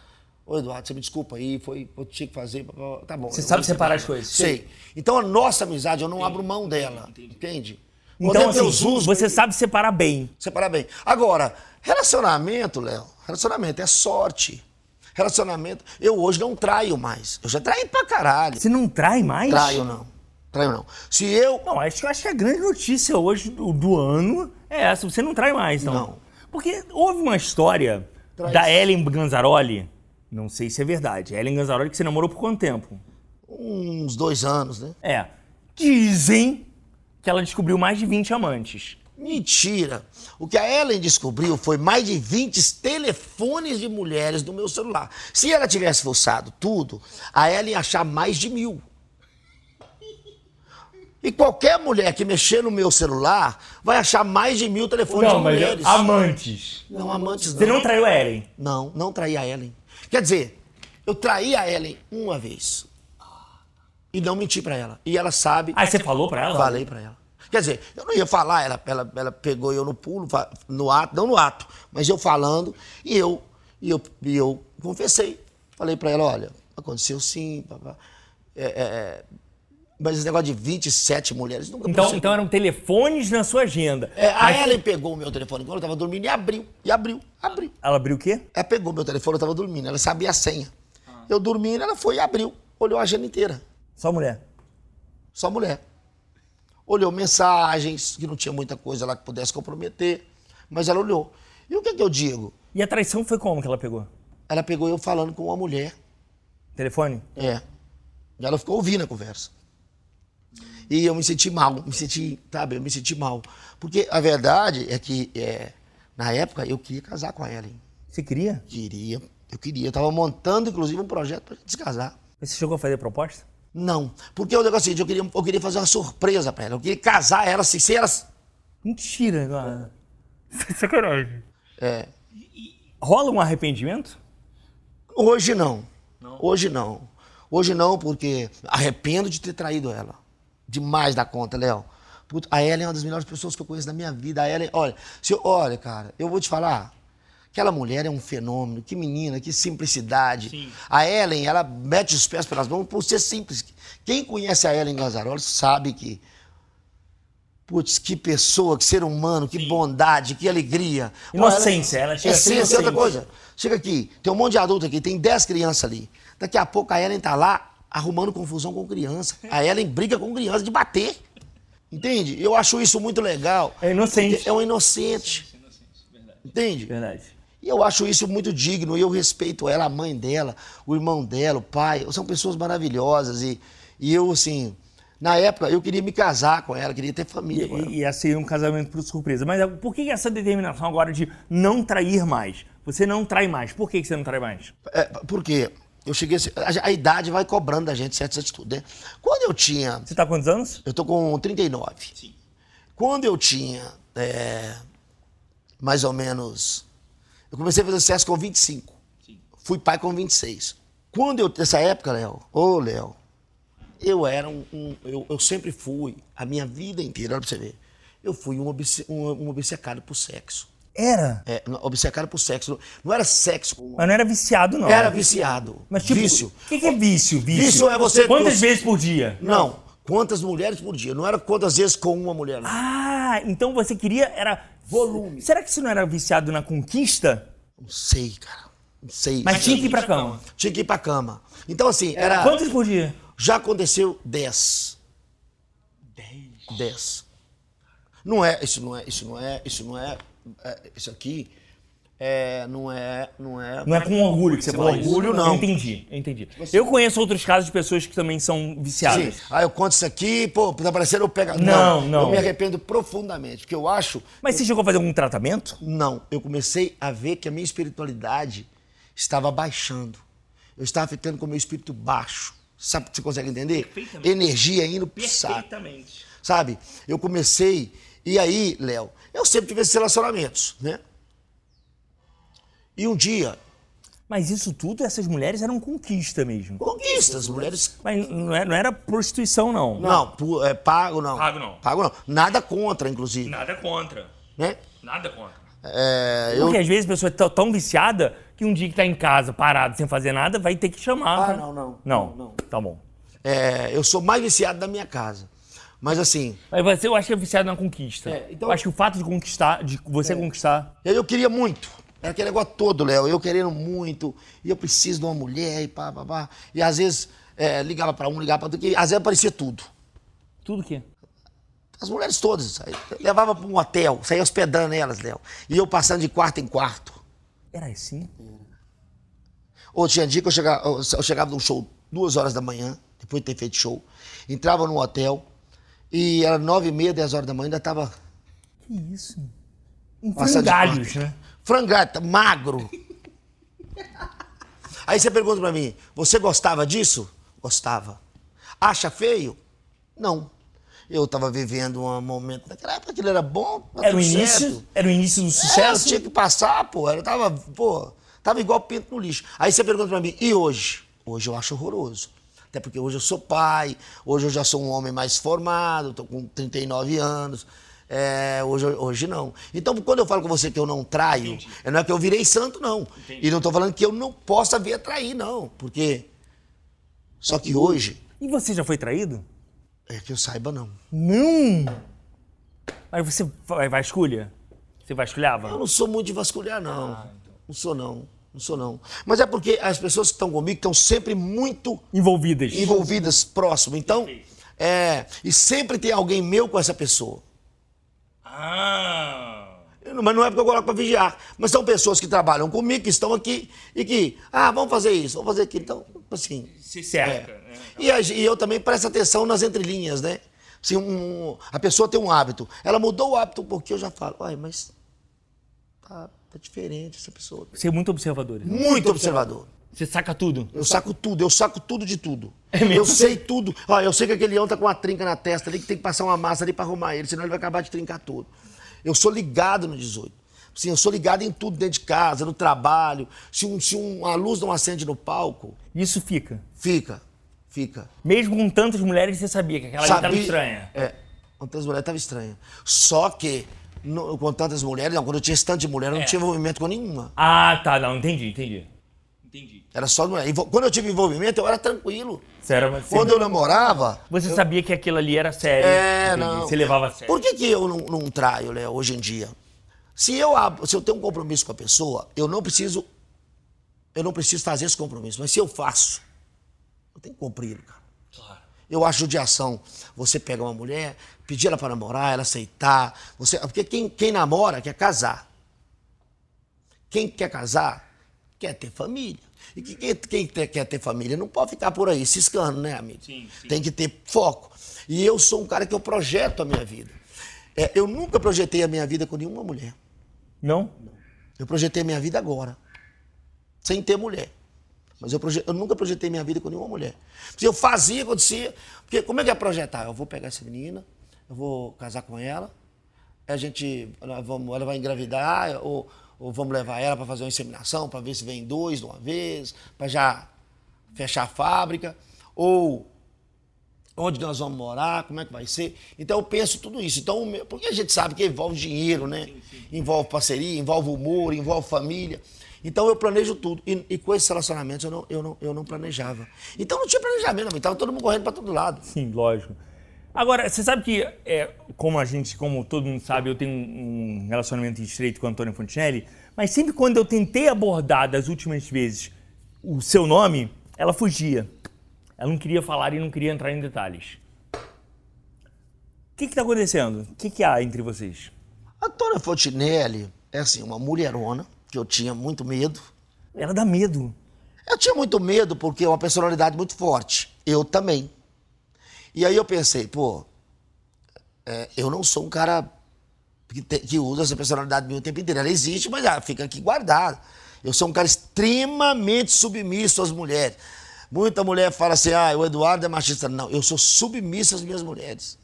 Ô, Eduardo, você me desculpa aí, foi, eu tinha que fazer. Tá bom. Você sabe separar as coisas? Sei. Então, a nossa amizade, eu não Sim. abro mão dela. Entendi. Entende? Então, assim, usos, você sabe separar bem. Separar bem. Agora, relacionamento, Léo, relacionamento é sorte. Relacionamento, eu hoje não traio mais. Eu já traí pra caralho. Você não trai mais? Traio não. Traio não. Se eu. Não, acho, acho que a grande notícia hoje do, do ano é essa. Você não trai mais, não. Não. Porque houve uma história Trai da Ellen Ganzaroli. Não sei se é verdade. Ellen Ganzaroli que você namorou por quanto tempo? Uns dois anos, né? É. Dizem que ela descobriu mais de 20 amantes. Mentira! O que a Ellen descobriu foi mais de 20 telefones de mulheres no meu celular. Se ela tivesse forçado tudo, a Ellen ia achar mais de mil. E qualquer mulher que mexer no meu celular vai achar mais de mil telefones não, de mulheres. Amantes. Não, amantes não. Você não traiu a Ellen? Não, não traí a Ellen. Quer dizer, eu traí a Ellen uma vez. E não menti pra ela. E ela sabe. Ah, você falou pra ela? Falei pra ela. Quer dizer, eu não ia falar, ela, ela, ela pegou eu no pulo, no ato, não no ato, mas eu falando, e eu, e eu, e eu confessei. Falei pra ela, olha, aconteceu sim, papá. É, é, é, mas esse negócio de 27 mulheres nunca Então, então eram telefones na sua agenda. É, a Mas- Ellen pegou o meu telefone quando eu tava dormindo e abriu, e abriu, abriu. Ela abriu o quê? Ela pegou meu telefone, eu tava dormindo, ela sabia a senha. Eu dormindo, ela foi e abriu, olhou a agenda inteira. Só mulher. Só mulher. Olhou mensagens, que não tinha muita coisa lá que pudesse comprometer, mas ela olhou. E o que, que eu digo? E a traição foi como que ela pegou? Ela pegou eu falando com uma mulher. Telefone? É. E ela ficou ouvindo a conversa. E eu me senti mal, me senti, sabe, eu me senti mal. Porque a verdade é que, é, na época, eu queria casar com a Ellen. Você queria? Queria, eu queria. Eu tava montando, inclusive, um projeto pra gente se casar. Mas Você chegou a fazer proposta? Não. Porque o negócio é o seguinte, eu queria, eu queria fazer uma surpresa pra ela. Eu queria casar ela, assim, sem ela... Mentira, cara. Sacanagem. É, Rola um arrependimento? Hoje não. Hoje não. Hoje não, porque arrependo de ter traído ela. Demais da conta, Léo. A Ellen é uma das melhores pessoas que eu conheço na minha vida. A Ellen, olha, se eu- olha, cara, eu vou te falar. Aquela mulher é um fenômeno, que menina, que simplicidade. A Ellen, ela mete os pés pelas mãos por ser simples. Quem conhece a Ellen Ganzaroli sabe que Putz, que pessoa, que ser humano, que bondade, que alegria. Inocência, ela chega a ser Essência é outra coisa. Chega aqui, tem um monte de adulto aqui, tem 10 crianças ali. Daqui a pouco a Ellen tá lá arrumando confusão com criança. A Ellen briga com criança de bater. Entende? Eu acho isso muito legal. É inocente. É um inocente. Entende? Verdade. E eu acho isso muito digno, e eu respeito ela, a mãe dela, o irmão dela, o pai. São pessoas maravilhosas. E, e eu, assim, na época, eu queria me casar com ela, queria ter família com ela. E, e ia ser um casamento por surpresa. Mas por que essa determinação agora de não trair mais? Você não trai mais. Por que que você não trai mais? É, por quê? Eu cheguei. a- A, idade vai cobrando da gente certas atitudes, né? Quando eu tinha. Você tá com quantos anos? Eu tô com 39. Sim. Quando eu tinha. é, mais ou menos. Eu comecei a fazer sucesso com 25. Fui pai com 26. Quando eu. Nessa época, Léo, ô Léo, eu era um. um- eu, eu sempre fui, a minha vida inteira, olha pra você ver. Eu fui um, obce- um, um obcecado por sexo. Era. É, obcecado por sexo. Não, era sexo com. Mas não era viciado, não. Era viciado. Mas tipo, Vício. O que, que é vício? Vício, Vício é você- Quantas vezes por dia? Não. Quantas mulheres por dia? Não era quantas vezes com uma mulher, não. Ah, então você queria era volume. Será que você não era viciado na conquista? Não sei, cara. Não sei. Mas tinha que ir pra cama. Tinha que ir pra cama. Então, assim, era. Quantas por dia? Já aconteceu 10. 10? 10. Não é, isso não é, isso não é, isso não é, é, isso aqui é, não é, não é. Não é com orgulho que você fala isso. orgulho, não. Eu entendi, eu entendi. Eu conheço outros casos de pessoas que também são viciadas. Sim. Ah, eu conto isso aqui, pô, tá parecendo eu pego. Não, não. Eu me arrependo profundamente, porque eu acho Mas você chegou a fazer algum tratamento? Não, eu comecei a ver que a minha espiritualidade estava baixando. Eu estava ficando com o meu espírito baixo. Sabe, você consegue entender? Energia indo pro saco. Sabe? Eu comecei. E aí, Léo, eu sempre tive esses relacionamentos, né? E um dia, Mas isso tudo, essas mulheres eram conquista mesmo. conquistas, mulheres. Mas não era, não era prostituição, não. Não, pu- é, pago não. Pago não. Pago não. Nada contra, inclusive. Nada contra. Né? Nada contra. É, eu Porque às vezes a pessoa é tão- tão viciada que um dia que tá em casa, parado, sem fazer nada, vai ter que chamar. Ah, pra- não, não. Não, Não, tá bom. é, eu sou mais viciado da minha casa. Mas assim, Mas você, eu acho que é viciado na conquista. É, então- Eu acho que o fato de conquistar, de você conquistar. E aí eu queria muito. Era aquele negócio todo, Léo. Eu querendo muito. E eu preciso de uma mulher e pá, pá, pá. E às vezes é, ligava pra um, ligava pra outro. E às vezes aparecia tudo. Tudo que. As mulheres todas. Levava pra um hotel, saía hospedando elas, Léo. E eu passando de quarto em quarto. Era assim? Ou tinha dia que eu chegava, eu chegava num show duas horas da manhã, depois de ter feito show. Entrava no hotel. E era nove e meia, dez horas da manhã, ainda tava Que isso? Frangalhos, quarto. né? Frangata, magro. Aí você pergunta pra mim, você gostava disso? Gostava. Acha feio? Não. Eu tava vivendo um momento, naquela época aquilo era bom, Era o início? certo. Era o início do É, sucesso? tinha que passar, pô. Eu tava, pô, tava igual pinto no lixo. Aí você pergunta pra mim, e hoje? Hoje eu acho horroroso. Até porque hoje eu sou pai, hoje eu já sou um homem mais formado, estou com 39 anos. É, hoje, hoje não. Então, quando eu falo com você que eu não traio, não é que eu virei santo, não. Entendi. E não estou falando que eu não possa vir a trair, não. Porque. Só que hoje. E você já foi traído? É que eu saiba, não. Não! Mas você vai vasculha? Você vasculhava? Eu não sou muito de vasculhar, não. Ah, então. Não sou, não. Não sou, não. Mas é porque as pessoas que estão comigo estão sempre muito... Envolvidas. Envolvidas, próximo. Então, é... E sempre tem alguém meu com essa pessoa. Ah... Mas não é porque eu coloco para vigiar. Mas são pessoas que trabalham comigo, que estão aqui e que, ah, vamos fazer isso, vamos fazer aquilo. Então, assim. Se cerca. É. Né? E, e, eu também presto atenção nas entrelinhas, né? Se um, a pessoa tem um hábito, ela mudou o hábito um pouquinho, eu já falo, ai, mas tá, tá diferente essa pessoa. Você é muito observador. Muito, muito observador. Você saca tudo? Eu saco tudo, eu saco tudo de tudo. É mesmo? Eu sei tudo. Ó, eu sei que aquele leão tá com uma trinca na testa ali, que tem que passar uma massa ali para arrumar ele, senão ele vai acabar de trincar tudo. Eu sou ligado no 18. Sim, eu sou ligado em tudo dentro de casa, no trabalho. Se, um, se uma luz não acende no palco. Isso fica? Fica, fica. Mesmo com tantas mulheres, você sabia que aquela estava estranha? É, com tantas mulheres estava estranha. Só que, no, com tantas mulheres, não, quando eu tinha esse tanto de mulher, eu não é. tinha envolvimento com nenhuma. Ah, tá, não, entendi, entendi. Entendi. Era só mulher. Quando eu tive envolvimento, eu era tranquilo. Sério, mas Quando eu namorava. Você eu... sabia que aquilo ali era sério? É, entendi. não. Você levava a sério. Por que, que eu não, não traio, Léo, hoje em dia? Se eu, se eu tenho um compromisso com a pessoa, eu não preciso. Eu não preciso fazer esse compromisso. Mas se eu faço, eu tenho que cumprir, cara. Claro. Eu acho judiação. Você pega uma mulher, pedir ela para namorar, ela aceitar. Você, porque quem, quem namora quer casar. Quem quer casar quer ter família. E quem, quem quer ter família não pode ficar por aí ciscando, né, amigo? Sim, sim. Tem que ter foco. E eu sou um cara que eu projeto a minha vida. É, eu nunca projetei a minha vida com nenhuma mulher. Não? Eu projetei minha vida agora, sem ter mulher. Mas eu, eu nunca projetei minha vida com nenhuma mulher. Se eu fazia, acontecia. Porque como é que é projetar? Eu vou pegar essa menina, eu vou casar com ela, a gente, vamos, ela vai engravidar, ou, ou vamos levar ela para fazer uma inseminação, para ver se vem dois de uma vez, para já fechar a fábrica, ou onde nós vamos morar, como é que vai ser. Então eu penso tudo isso. Então, porque a gente sabe que envolve dinheiro, né? Sim, sim. Envolve parceria, envolve humor, envolve família. Então eu planejo tudo. E, e, com esses relacionamentos eu não, eu, não, eu não planejava. Então não tinha planejamento, estava todo mundo correndo para todo lado. Sim, lógico. Agora, você sabe que, é, como a gente, como todo mundo sabe, eu tenho um relacionamento estreito com o Antônio Fontinelli, mas sempre quando eu tentei abordar das últimas vezes o seu nome, ela fugia. Ela não queria falar e não queria entrar em detalhes. O que está acontecendo? O que, que há entre vocês? A Tônia Fontinelli é assim, uma mulherona, que eu tinha muito medo. Ela dá medo. Eu tinha muito medo porque é uma personalidade muito forte. Eu também. E aí eu pensei, pô, é, eu não sou um cara que, te, que, usa essa personalidade minha o tempo inteiro. Ela existe, mas ela fica aqui guardada. Eu sou um cara extremamente submisso às mulheres. Muita mulher fala assim, ah, o Eduardo é machista. Não, eu sou submisso às minhas mulheres.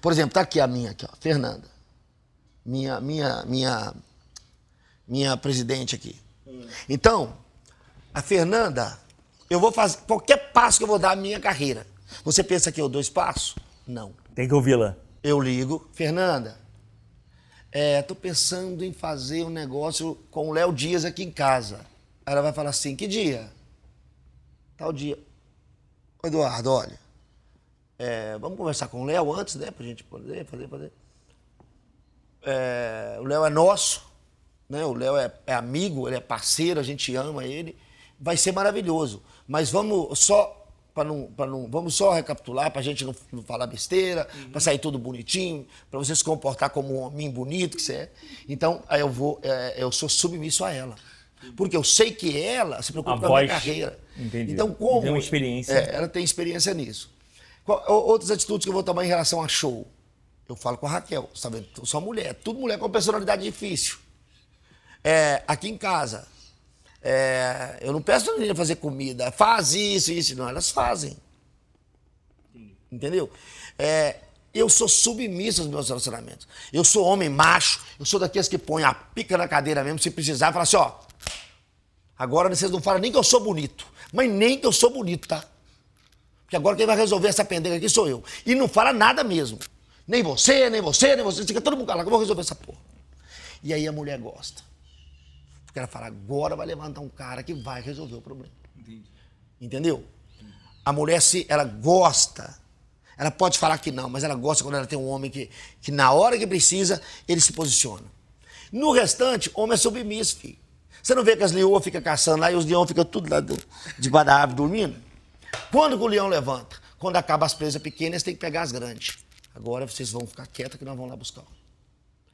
Por exemplo, tá aqui a minha, aqui, ó, Fernanda. Minha, minha, minha, minha presidente aqui. Então, a Fernanda, eu vou fazer qualquer passo que eu vou dar na minha carreira. Você pensa que eu dou espaço? Não. Tem que ouvi-la. Eu ligo, Fernanda. É, tô pensando em fazer um negócio com o Léo Dias aqui em casa. Ela vai falar assim: que dia? tal dia. Eduardo, olha, é, vamos conversar com o Léo antes, né? Pra gente poder fazer, fazer. É, o Léo é nosso, né? O Léo é, é, amigo, ele é parceiro, a gente ama ele. Vai ser maravilhoso. Mas vamos só. Pra não, pra não, vamos só recapitular para a gente não, não, falar besteira, uhum. para sair tudo bonitinho, para você se comportar como um homem bonito que você é. Então, aí eu vou, é, eu sou submisso a ela. Porque eu sei que ela se preocupa a com a voz... minha carreira. Entendi. Então, como. Tem uma experiência. É, ela tem experiência nisso. Qual, outras atitudes que eu vou tomar em relação a show? Eu falo com a Raquel, você tá sou mulher, tudo mulher com personalidade difícil. É, aqui em casa, é, eu não peço a menina fazer comida, faz isso, isso, não, elas fazem. Entendeu? É, eu sou submisso aos meus relacionamentos. Eu sou homem macho, eu sou daqueles que põem a pica na cadeira mesmo, se precisar, fala assim, ó, agora vocês não falam nem que eu sou bonito. Mas nem que eu sou bonito, tá? Porque agora quem vai resolver essa pendeira aqui sou eu. E não fala nada mesmo. Nem você, nem você, nem você. Fica todo mundo calado, eu vou resolver essa porra. E aí a mulher gosta. Porque ela fala, agora vai levantar um cara que vai resolver o problema. Entendeu? A mulher, se ela gosta, ela pode falar que não, mas ela gosta quando ela tem um homem que, que na hora que precisa, ele se posiciona. No restante, homem é submisso, filho. Você não vê que as leoas ficam caçando lá e os leões ficam tudo lá do, debaixo da árvore dormindo? Quando que o leão levanta? Quando acaba as presas pequenas, têm que pegar as grandes. Agora vocês vão ficar quietos que nós vamos lá buscar.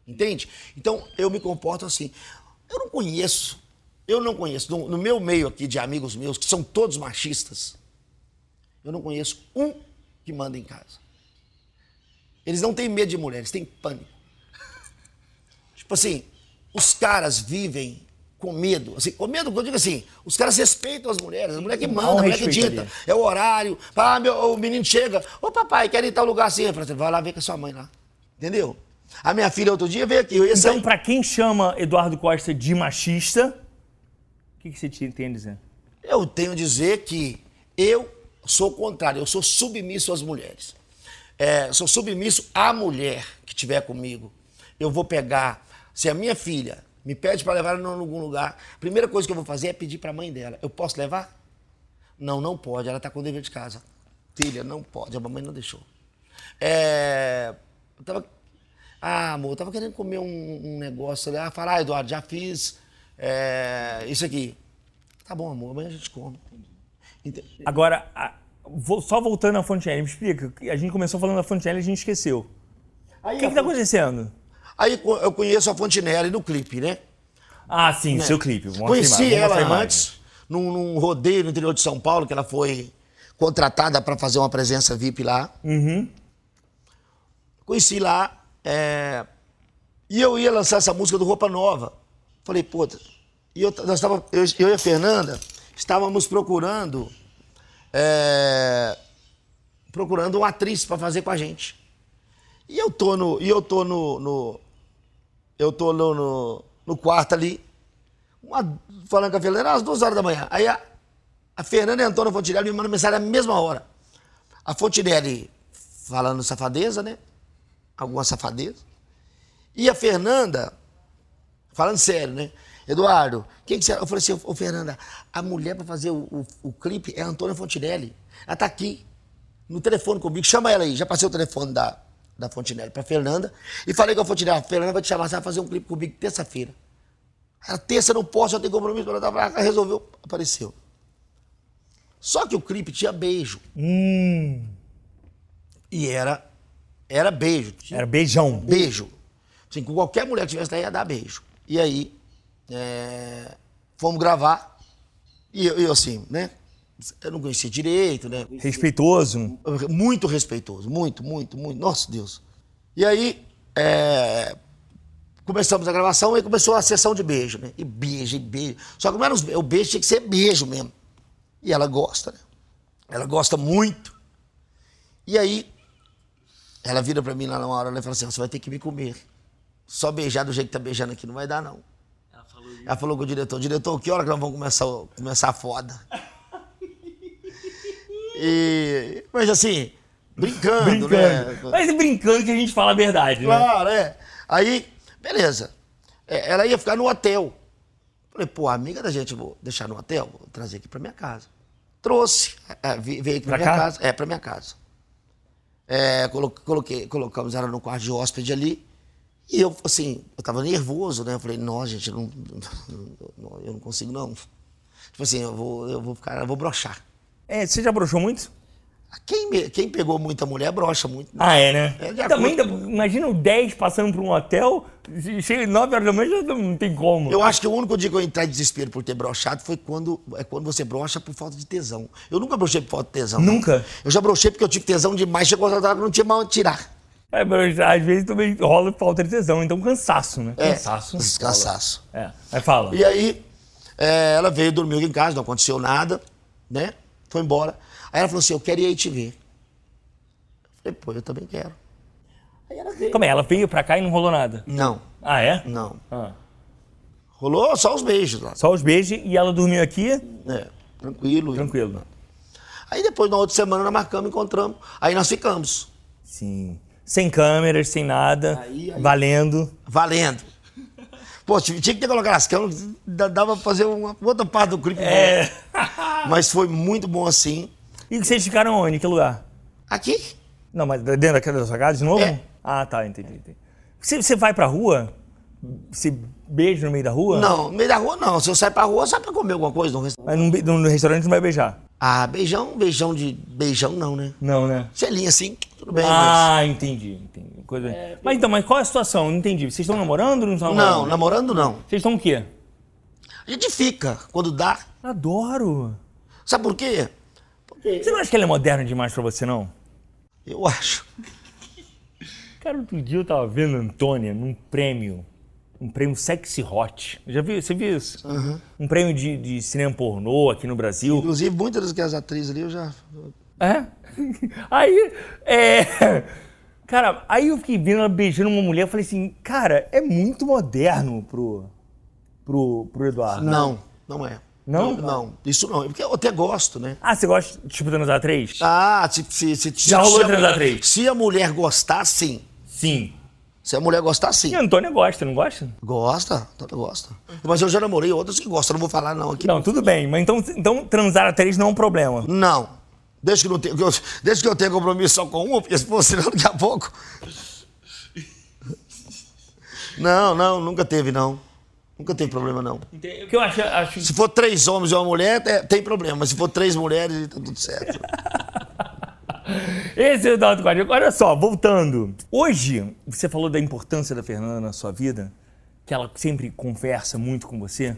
Entende? Então, eu me comporto assim. Eu não conheço, eu não conheço, no, no meu meio aqui de amigos meus, que são todos machistas, eu não conheço um que manda em casa. Eles não têm medo de mulher, eles têm pânico. Tipo assim, os caras vivem com medo. Assim, com medo, eu digo assim, os caras respeitam as mulheres, a mulher que manda, a mulher que dita. É o horário. Ah, meu, o menino chega, ô papai, quer ir em tal lugar assim? Eu falo assim, vai lá ver com a sua mãe lá. Entendeu? A minha filha outro dia veio aqui, Então, pra quem chama Eduardo Costa de machista, o que, que você te- tem a dizer? Eu tenho a dizer que eu sou o contrário, eu sou submisso às mulheres. É, sou submisso à mulher que estiver comigo. Eu vou pegar, se a minha filha me pede para levar ela em algum lugar, a primeira coisa que eu vou fazer é pedir para a mãe dela: eu posso levar? Não, não pode, ela está com o dever de casa. Filha, não pode, a mamãe não deixou. É, eu tava, ah, amor, eu tava querendo comer um, um negócio ali. Ah, fala, ah, Eduardo, já fiz é, isso aqui. Tá bom, amor, amanhã a gente come. Agora, a- vou- só voltando à Fontenelle, me explica. A gente começou falando da Fontenelle e a gente esqueceu. O que, tá Fon- acontecendo? aí eu conheço a Fontinelli no clipe, né? Ah, sim, seu clipe. Mostra Conheci imagem, ela antes, num, num rodeio no interior de São Paulo, que ela foi contratada para fazer uma presença VIP lá. Uhum. Conheci lá. É, E eu ia lançar essa música do Roupa Nova. Falei, puta. E eu, nós tava, eu, eu e a Fernanda estávamos procurando. é, procurando uma atriz para fazer com a gente. E eu tô no. E eu tô no. no- eu tô no, no, no quarto ali, uma- falando com a Fernanda, às duas horas da manhã. Aí a, a Fernanda e a Antônia Fontinelli me mandam mensagem na mesma hora. A Fontinelli falando safadeza, né? Alguma safadeza. E a Fernanda, falando sério, né? Eduardo, quem que você... Eu falei assim, ô Fernanda, a mulher para fazer o, o, o clipe é a Antônia Fontinelli. Ela tá aqui, no telefone comigo, chama ela aí. Já passei o telefone da, da Fontinelli pra Fernanda e falei com a Fontinelli, a Fernanda vai te chamar, você vai fazer um clipe comigo terça-feira. Ela, terça eu não posso, eu tenho compromisso, ela tava resolveu, apareceu. Só que o clipe tinha beijo. E era, era beijo. Era beijão. beijo. Assim, com qualquer mulher que tivesse lá ia dar beijo. E aí, é, fomos gravar. E eu, eu, assim, né? Eu não conhecia direito, né? Respeitoso. Muito respeitoso, muito, muito, muito. Nossa Deus. E aí, é, começamos a gravação e começou a sessão de beijo, né? E beijo, e beijo. Só que não era os, o beijo tinha que ser beijo mesmo. E ela gosta, né? Ela gosta muito. E aí, ela vira pra mim lá numa hora né, e fala assim: você vai ter que me comer. Só beijar do jeito que tá beijando aqui não vai dar, não. Ela falou com o diretor: diretor, que hora que nós vamos começar, começar a foda? E, mas assim, brincando, né? Brincando. Mas brincando que a gente fala a verdade, né? Claro, é. Aí, beleza. É, ela ia ficar no hotel. Falei, pô, amiga da gente, vou deixar no hotel, vou trazer aqui pra minha casa. Trouxe, é, vi- veio aqui pra, Pra minha cá? casa. É, pra minha casa. É, colo- coloquei, colocamos ela no quarto de hóspede ali. E eu, assim, eu tava nervoso, né? Eu falei, nossa, gente, eu não, não- eu não consigo, não. Tipo assim, eu vou, eu vou ficar, eu vou brochar. É, você já broxou muito? Quem, quem pegou muita mulher, brocha muito. né? Ah, é, né? É, Também, acordo imagina o 10 passando por um hotel, chega 9 horas da manhã, já não tem como. Eu acho que o único dia que eu entrei em desespero por ter brochado foi quando, é quando você brocha por falta de tesão. Eu nunca brochei por falta de tesão. Nunca? Eu já brochei porque eu tive tesão demais, chegou a hora que não tinha mais onde tirar. É, mas às vezes também rola falta de tesão, então cansaço, né? É, Cansaço. esse cansaço. É, aí fala. E aí, é, ela veio, dormiu aqui em casa, não aconteceu nada, né? Foi embora. Aí ela falou assim, eu quero ir aí te ver. Eu falei, pô, eu também quero. Aí ela veio. Como é? Ela veio pra cá e não rolou nada? Não, Ah, é? não. Ah. Rolou só os beijos lá. Só os beijos e ela dormiu aqui, É, tranquilo. tranquilo. Aí depois, na outra semana, nós marcamos, encontramos. Aí nós ficamos. Sim. Sem câmeras, sem nada. Aí, aí. Valendo. Valendo. Pô, tinha que ter colocado as câmeras, dava pra fazer uma outra parte do clipe. É. Mas foi muito bom assim. E vocês ficaram onde? Em que lugar? Aqui? Não, mas dentro daquela da sua casa de novo? É. Ah, tá, entendi. entendi. Você, você vai pra rua? Você beija no meio da rua? Não, no meio da rua não. Se eu sair pra rua, sai pra comer alguma coisa no restaurante. Mas no, no restaurante não vai beijar? Ah, beijão, beijão de. Beijão não, né? Não, né? Selinho assim, tudo bem, Ah, entendi, entendi. Coisa... Mas então, mas qual é a situação? Não entendi. Vocês estão namorando ou não estão mas. namorando? Não, namorando não. Vocês estão o quê? A gente fica quando dá. Adoro. Sabe por quê? Você não acha que ela é moderna demais pra você, não? Eu acho. Cara, outro dia eu tava vendo a Antônia num prêmio. Um prêmio Sexy Hot. Já viu? Você viu isso? Um prêmio de, de cinema pornô aqui no Brasil. Inclusive, muitas das que as atrizes ali eu já. É? Aí, é. Cara, aí eu fiquei vendo ela beijando uma mulher, eu falei assim, cara, é muito moderno pro. pro, pro Eduardo. Não, não é. Não? Não, isso não. É Porque eu até gosto, né? Ah, você gosta, tipo, transar três? Ah, se, se, se, Já se, rolou se transar mulher- três? Se a mulher gostar, sim. Sim. Se a mulher gostar, sim. E a Antônia gosta, não gosta? Gosta, toda gosta. Mas eu já namorei outras que gostam, não vou falar não aqui. Não, tudo bem, mas então, então transar a três não é um problema. Não. Desde que, não tenha, desde que eu tenha compromisso só com uma, porque se fosse senão daqui a pouco. Não, não, nunca teve, não. Nunca teve problema, não. O que eu acho, acho Se for três homens e uma mulher, é- tem problema. Mas se for três mulheres, tá tudo certo. Esse é o Eduardo Guardião. Olha só, voltando. Hoje, você falou da importância da Fernanda na sua vida, que ela sempre conversa muito com você.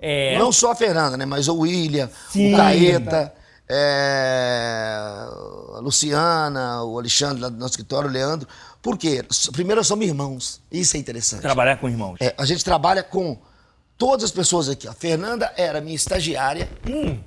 É, Não só a Fernanda, né? Mas o William, Sim. o Caeta, é, a Luciana, o Alexandre lá do nosso escritório, o Leandro. Por quê? Primeiro, somos irmãos. Isso é interessante. trabalhar com irmãos. É, a gente trabalha com todas as pessoas aqui. A Fernanda era minha estagiária Hum.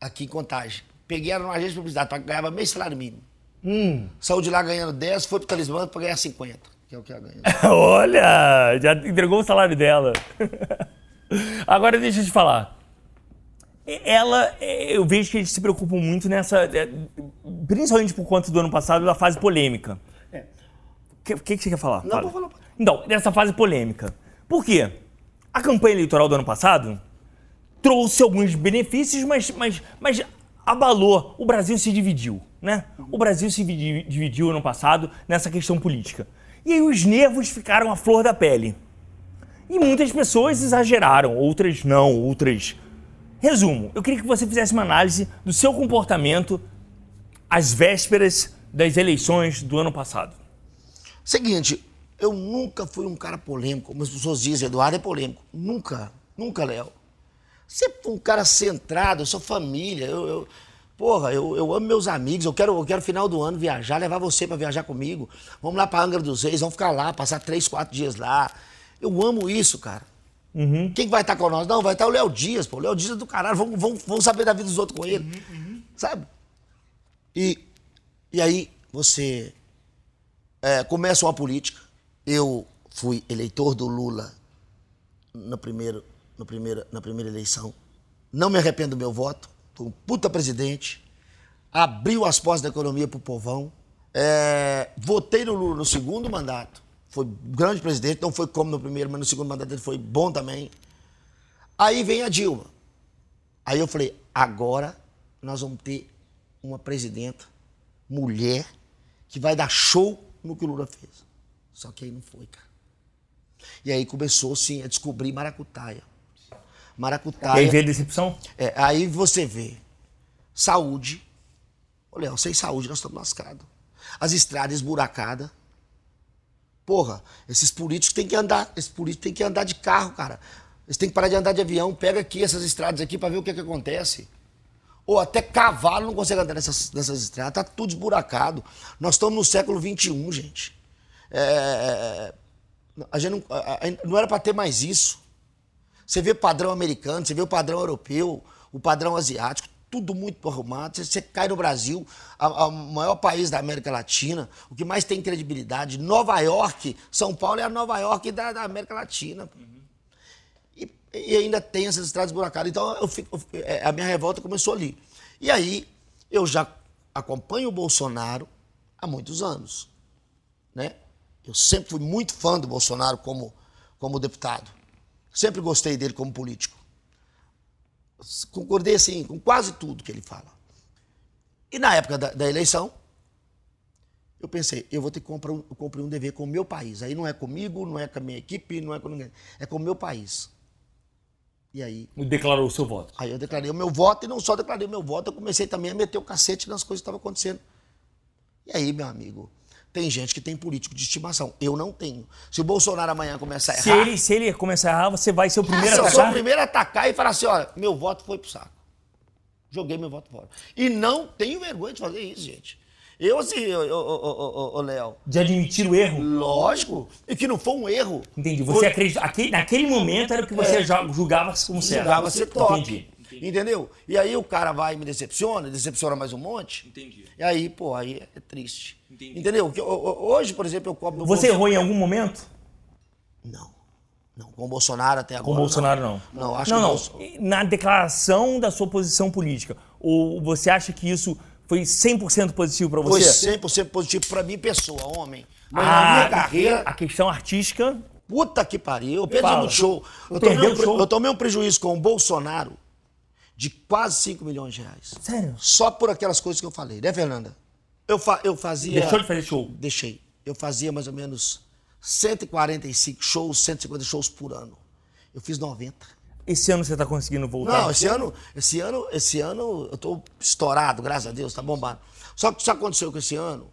aqui em Contagem. Peguei ela numa agência de publicidade, ganhava meio salário mínimo. Hum. Saiu de lá ganhando 10, foi pro Talismã pra ganhar 50, que é o que ela ganha. Olha, já entregou o salário dela. Agora deixa eu te falar. Ela, eu vejo que eles se preocupam muito nessa. é, Principalmente por conta do ano passado, da fase polêmica. O que, que, que você quer falar? Não, Fala. vou falar. Então, dessa fase polêmica. Por quê? A campanha eleitoral do ano passado trouxe alguns benefícios, mas, mas, mas abalou. O Brasil se dividiu, né? O Brasil se divi- dividiu ano passado nessa questão política. E aí os nervos ficaram à flor da pele. E muitas pessoas exageraram, outras não, outras. Resumo, eu queria que você fizesse uma análise do seu comportamento às vésperas das eleições do ano passado. Seguinte, eu nunca fui um cara polêmico, como as pessoas dizem, Eduardo é polêmico. Nunca, nunca, Léo. Sempre fui um cara centrado, eu sou família, eu, eu- porra, eu, eu amo meus amigos, eu quero, eu quero final do ano viajar, levar você pra viajar comigo. Vamos lá pra Angra dos Reis, vamos ficar lá, passar três, quatro dias lá. Eu amo isso, cara. Quem que vai estar com nós? Não, vai estar o Léo Dias, pô. O Léo Dias é do caralho, vamos, vamos, vamos saber da vida dos outros com ele. Sabe? E, e aí você é, uma política. Eu fui eleitor do Lula no primeiro, no primeiro, na primeira eleição. Não me arrependo do meu voto. Foi um puta presidente. Abriu as portas da economia pro povão. É, votei no Lula no segundo mandato. Foi grande presidente. Não foi como no primeiro, mas no segundo mandato dele foi bom também. Aí vem a Dilma. Aí eu falei, agora nós vamos ter uma presidenta, mulher, que vai dar show no que o Lula fez. Só que aí não foi, cara. E aí começou, sim, a descobrir maracutaia. E Maracutaia. aí veio a decepção? É, aí você vê saúde. Ô, Léo, sem saúde nós estamos lascados. As estradas esburacadas. Porra, esses políticos têm que andar, esses políticos têm que andar de carro, cara. Eles têm que parar de andar de avião. Pega aqui essas estradas aqui para ver o que, que acontece. Ou até cavalo não consegue andar nessas, nessas estradas. Tá tudo esburacado. Nós estamos no século XXI, gente. É, a gente não, a- não era para ter mais isso. Você vê padrão americano, você vê o padrão europeu, o padrão asiático, tudo muito arrumado. Você, você cai no Brasil, o maior país da América Latina, o que mais tem credibilidade. Nova York, São Paulo é a Nova York da, da América Latina. pô. E, ainda tem essas estradas buracadas. Então eu fico- é, a minha revolta começou ali. E aí, eu já acompanho o Bolsonaro há muitos anos. Né? Eu sempre fui muito fã do Bolsonaro como, como deputado. Sempre gostei dele como político. Concordei, assim, com quase tudo que ele fala. E na época da, da eleição, eu pensei, eu vou ter que comprar um, cumprir um dever com o meu país. Aí não é comigo, não é com a minha equipe, não é com ninguém. É com o meu país. E aí. Declarou o seu voto. Aí eu declarei o meu voto e não só declarei o meu voto, eu comecei também a meter o cacete nas coisas que estavam acontecendo. E aí, meu amigo, tem gente que tem político de estimação. Eu não tenho. Se o Bolsonaro amanhã começar a errar. Se ele, se ele começar a errar, você vai ser o primeiro a eu atacar? sou o primeiro a atacar e falar assim: olha, meu voto foi pro saco. Joguei meu voto fora. E não tenho vergonha de fazer isso, gente. Eu, assim, ô, Léo. De admitir o erro? Lógico. E que não foi um erro. Entendi. Você acredita. Aquele, naquele momento era o que você É. já julgava como certo. Jogava ser top. Entendi. Entendeu? E aí o cara vai e me decepciona, decepciona mais um monte. Entendi. E aí, pô, aí é triste. Entendi. Entendeu? Hoje, por exemplo, eu cobro Você Bolsonaro- errou em algum momento? Não. Não, com o Bolsonaro até agora. Com o Bolsonaro, não. Não, acho não, que não. Bolso- Na declaração da sua posição política, ou você acha que isso foi 100% positivo pra Foi você? 100% positivo pra mim, pessoa, homem. Mas Ah, na minha carreira, A questão artística. puta que pariu. Eu perdi Fala. muito show. Eu tomei, um, show? eu tomei um prejuízo com o Bolsonaro de quase 5 milhões de reais. Sério? Só por aquelas coisas que eu falei, né, Fernanda? Eu, fa eu fazia. Deixou de fazer show? Deixei. Eu fazia mais ou menos 145 shows, 150 shows por ano. Eu fiz 90. Esse ano você tá conseguindo voltar? Não, esse ano, esse ano, esse ano eu tô estourado, graças a Deus, tá bombado. Só que isso aconteceu com esse ano.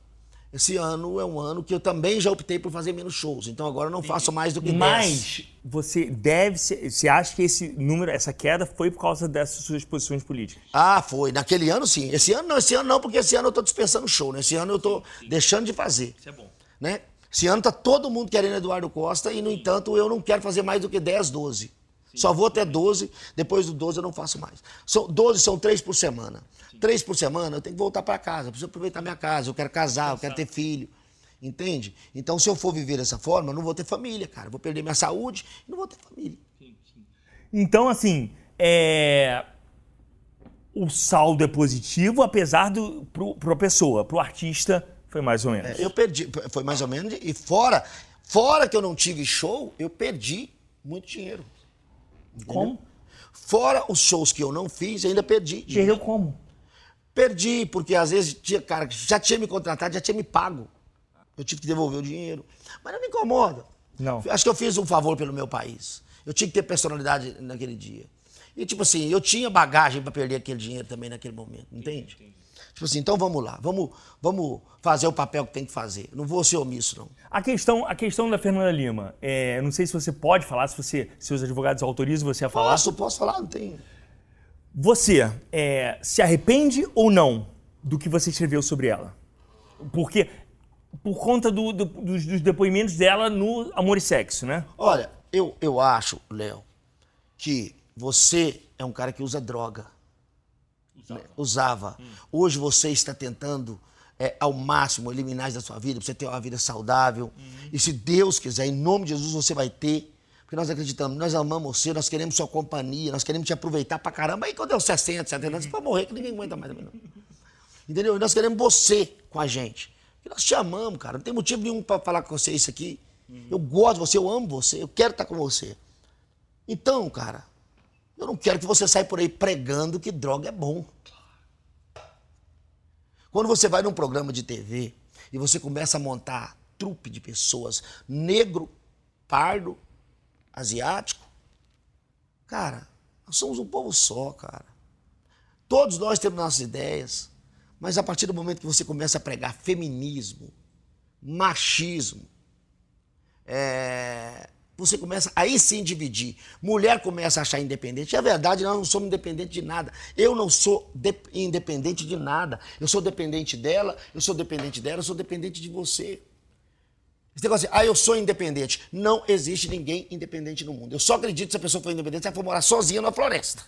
Esse ano é um ano que eu também já optei por fazer menos shows. Então agora eu não faço mais do que 10. Mas você deve ser. Você acha que esse número, essa queda, foi por causa dessas suas posições políticas? Ah, foi. Naquele ano, sim. Esse ano não, esse ano não, porque esse ano eu tô dispensando show, né? Esse ano eu tô deixando de fazer. Isso é bom. Né? Esse ano tá todo mundo querendo Eduardo Costa e, no entanto, eu não quero fazer mais do que 10, 12. Só vou até 12, depois do 12 eu não faço mais. São, 12 são três por semana. Três por semana eu tenho que voltar para casa, eu preciso aproveitar minha casa, eu quero casar, eu quero ter filho. Entende? Então, se eu for viver dessa forma, eu não vou ter família, cara. Eu vou perder minha saúde e não vou ter família. Então, assim, é... o saldo é positivo, apesar do. Pro, pra pessoa, pro artista, foi mais ou menos. Eu perdi, foi mais ou menos, e fora, fora que eu não tive show, eu perdi muito dinheiro. Como? Fora os shows que eu não fiz, ainda perdi. dinheiro. Perdeu como? Perdi, porque às vezes tinha cara que já tinha me contratado, já tinha me pago. Eu tive que devolver o dinheiro. Mas não me incomoda. Não. Acho que eu fiz um favor pelo meu país. Eu tinha que ter personalidade naquele dia. E, tipo assim, eu tinha bagagem para perder aquele dinheiro também naquele momento, entende? Tipo assim, então vamos lá, vamos, vamos fazer o papel que tem que fazer. Não vou ser omisso, não. A questão, a questão da Fernanda Lima, é, não sei se você pode falar, se você, se os advogados autorizam você a falar. Posso, posso falar? Não tem. Você é, se arrepende ou não do que você escreveu sobre ela? Porque por conta do- do- dos, dos depoimentos dela no Amor e Sexo, né? Olha, eu, eu acho, Léo, que você é um cara que usa droga. Usava. Usava. Hoje você está tentando, é, ao máximo, eliminar da sua vida, para você ter uma vida saudável. E se Deus quiser, em nome de Jesus, você vai ter. Porque nós acreditamos, nós amamos você, nós queremos sua companhia, nós queremos te aproveitar pra caramba. Aí quando eu 60, 70 anos, você vai morrer, que ninguém aguenta mais não. Entendeu? E nós queremos você com a gente. Porque nós te amamos, cara. Não tem motivo nenhum para falar com você isso aqui. Eu gosto de você, eu amo você, eu quero estar com você. Então, cara, eu não quero que você saia por aí pregando que droga é bom. Quando você vai num programa de TV e você começa a montar trupe de pessoas, negro, pardo, asiático, cara, nós somos um povo só, cara. Todos nós temos nossas ideias, mas a partir do momento que você começa a pregar feminismo, machismo, é, você começa aí sim dividir. Mulher começa a achar independente. É verdade, nós não somos independentes de nada. Eu não sou de- independente de nada. Eu sou dependente dela, eu sou dependente dela, eu sou dependente de você. Esse negócio assim, ah, eu sou independente. Não existe ninguém independente no mundo. Eu só acredito se a pessoa for independente se ela for morar sozinha na floresta.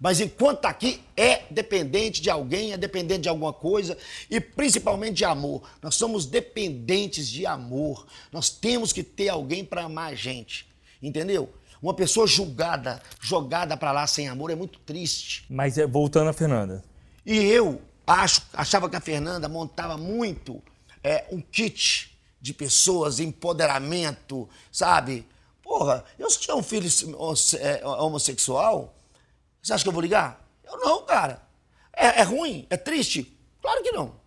Mas enquanto tá aqui é dependente de alguém, é dependente de alguma coisa e principalmente de amor. Nós somos dependentes de amor. Nós temos que ter alguém para amar a gente. Entendeu? Uma pessoa julgada, jogada pra lá sem amor é muito triste. Mas é, voltando a Fernanda. E eu acho, achava que a Fernanda montava muito é, um kit de pessoas, empoderamento, sabe? Porra, eu se tiver um filho é, homossexual, você acha que eu vou ligar? Eu não, cara. É, é ruim? É triste? Claro que não.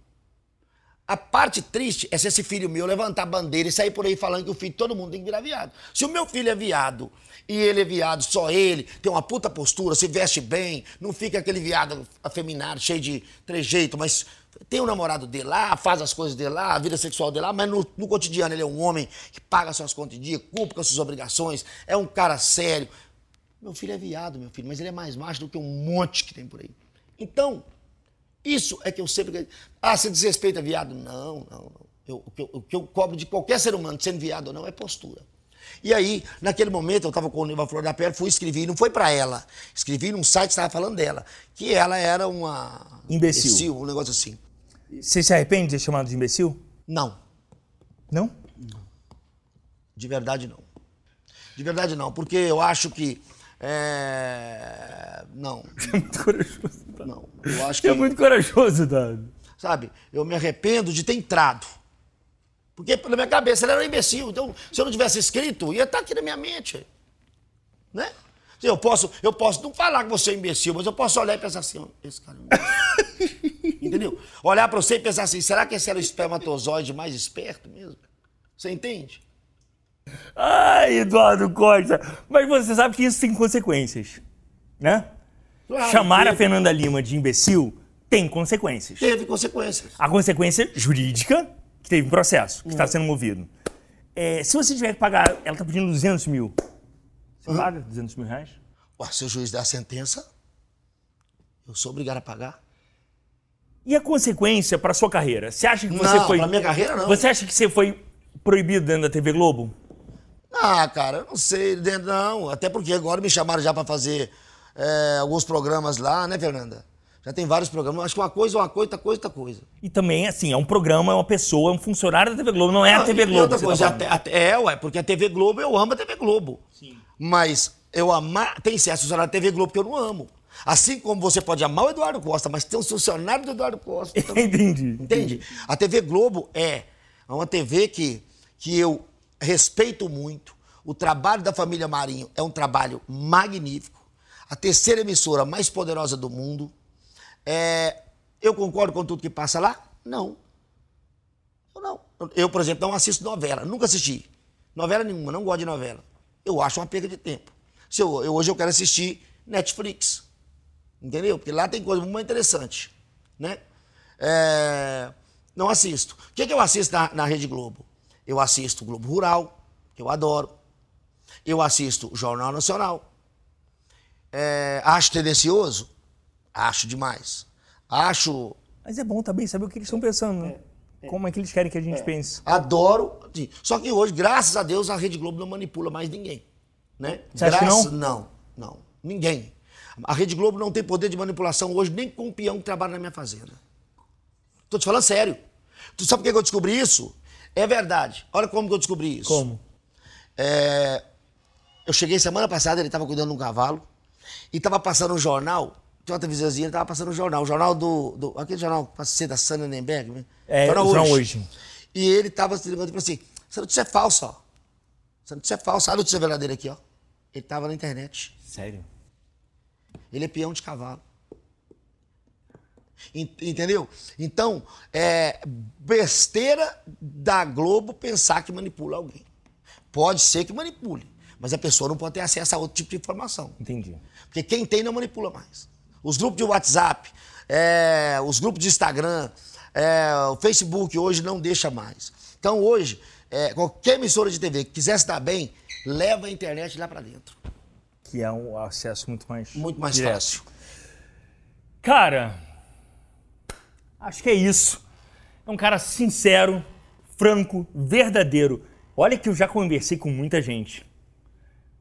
A parte triste é se esse filho meu levantar a bandeira e sair por aí falando que o filho todo mundo tem que virar viado. Se o meu filho é viado e ele é viado, só ele, tem uma puta postura, se veste bem, não fica aquele viado afeminado, cheio de trejeito, mas tem o um namorado dele lá, faz as coisas dele lá, a vida sexual dele lá, mas no, no cotidiano ele é um homem que paga suas contas de dia, cumpre com suas obrigações, é um cara sério. Meu filho é viado, meu filho, mas ele é mais macho do que um monte que tem por aí. Então, isso é que eu sempre. Ah, você desrespeita viado? Não, não, não. Eu, o, que eu, o, que eu, cobro de qualquer ser humano, sendo viado ou não, é postura. E aí, naquele momento, eu estava com o Niva Flor da Pele, fui escrever, não foi para ela. Escrevi num site que estava falando dela, que ela era uma. Imbecil. imbecil. Um negócio assim. Você se arrepende de ser chamado de imbecil? Não. Não? Não. De verdade, não. De verdade, não. Porque eu acho que. É... Não. É muito corajoso. Tá? Não. Eu acho que. É muito corajoso, Dado. Sabe? Eu me arrependo de ter entrado. Porque na minha cabeça ele era um imbecil. Então, se eu não tivesse escrito, ia estar aqui na minha mente. Né? Eu posso, eu posso não falar que você é imbecil, mas eu posso olhar e pensar assim, esse cara é um Entendeu? Olhar para você e pensar assim, será que esse era o espermatozoide mais esperto mesmo? Você entende? Ai, Eduardo Costa, mas você sabe que isso tem consequências, né? Claro, Chamar teve. a Fernanda Lima de imbecil tem consequências. Teve consequências. A consequência jurídica, que teve um processo, que está uhum. sendo movido. É, se você tiver que pagar, ela está pedindo 200 mil. Você uhum. paga 200 mil reais? Ué, se o juiz der a sentença, eu sou obrigado a pagar. E a consequência para sua carreira? Você acha que você não, foi. Para minha carreira, não. Você acha que você foi proibido dentro da TV Globo? Ah, cara, eu não sei, não. Até porque agora me chamaram já para fazer é, alguns programas lá, né, Fernanda? Já tem vários programas. Acho que uma coisa é uma coisa, outra coisa é outra coisa. E também, assim, é um programa, é uma pessoa, é um funcionário da TV Globo, não é a TV Globo. Outra coisa, tá até, é, ué, porque a TV Globo, eu amo a TV Globo. Sim. Mas eu amar. Tem certo funcionário da TV Globo que eu não amo. Assim como você pode amar o Eduardo Costa, mas tem um funcionário do Eduardo Costa. Entendi. Entende? A TV Globo é uma TV que, que eu respeito muito. O trabalho da família Marinho é um trabalho magnífico. A terceira emissora mais poderosa do mundo. É, eu concordo com tudo que passa lá? Não. Eu não. Eu, por exemplo, não assisto novela. Nunca assisti. Novela nenhuma, não gosto de novela. Eu acho uma perda de tempo. Se eu, eu, hoje eu quero assistir Netflix. Entendeu? Porque lá tem coisa muito interessante. Né? É, não assisto. O que, é que eu assisto na, na Rede Globo? Eu assisto o Globo Rural, que eu adoro. Eu assisto o Jornal Nacional. É, acho tendencioso? Acho demais. Acho. Mas é bom também saber o que eles estão pensando, né? É, é, Como é que eles querem que a gente é. pense. Adoro. Só que hoje, graças a Deus, a Rede Globo não manipula mais ninguém. Né? Você acha graças... que não? Não, não. Ninguém. A Rede Globo não tem poder de manipulação hoje nem com o peão que trabalha na minha fazenda. Tô te falando sério. Tu sabe por que eu descobri isso? É verdade. Olha como que eu descobri isso. Como? É... Eu cheguei semana passada, ele estava cuidando de um cavalo e estava passando um jornal. Tinha uma televisãozinha, ele estava passando um jornal. O jornal do. do aquele jornal que da Sandra Nenberg, né? É, jornal hoje. hoje. E ele estava se ligando e falou assim: essa notícia é falsa, ó. Essa notícia é falsa. A notícia verdadeira aqui, ó. Ele estava na internet. Sério? Ele é peão de cavalo. Entendeu? Então, é besteira da Globo pensar que manipula alguém. Pode ser que manipule, mas a pessoa não pode ter acesso a outro tipo de informação. Entendi. Porque quem tem não manipula mais. Os grupos de WhatsApp, é, os grupos de Instagram, é, o Facebook hoje não deixa mais. Então hoje, é, qualquer emissora de TV que quisesse estar bem, leva a internet lá para dentro que é um acesso muito mais muito mais direto. fácil. Cara, acho que é isso. É um cara sincero, franco, verdadeiro. Olha que eu já conversei com muita gente.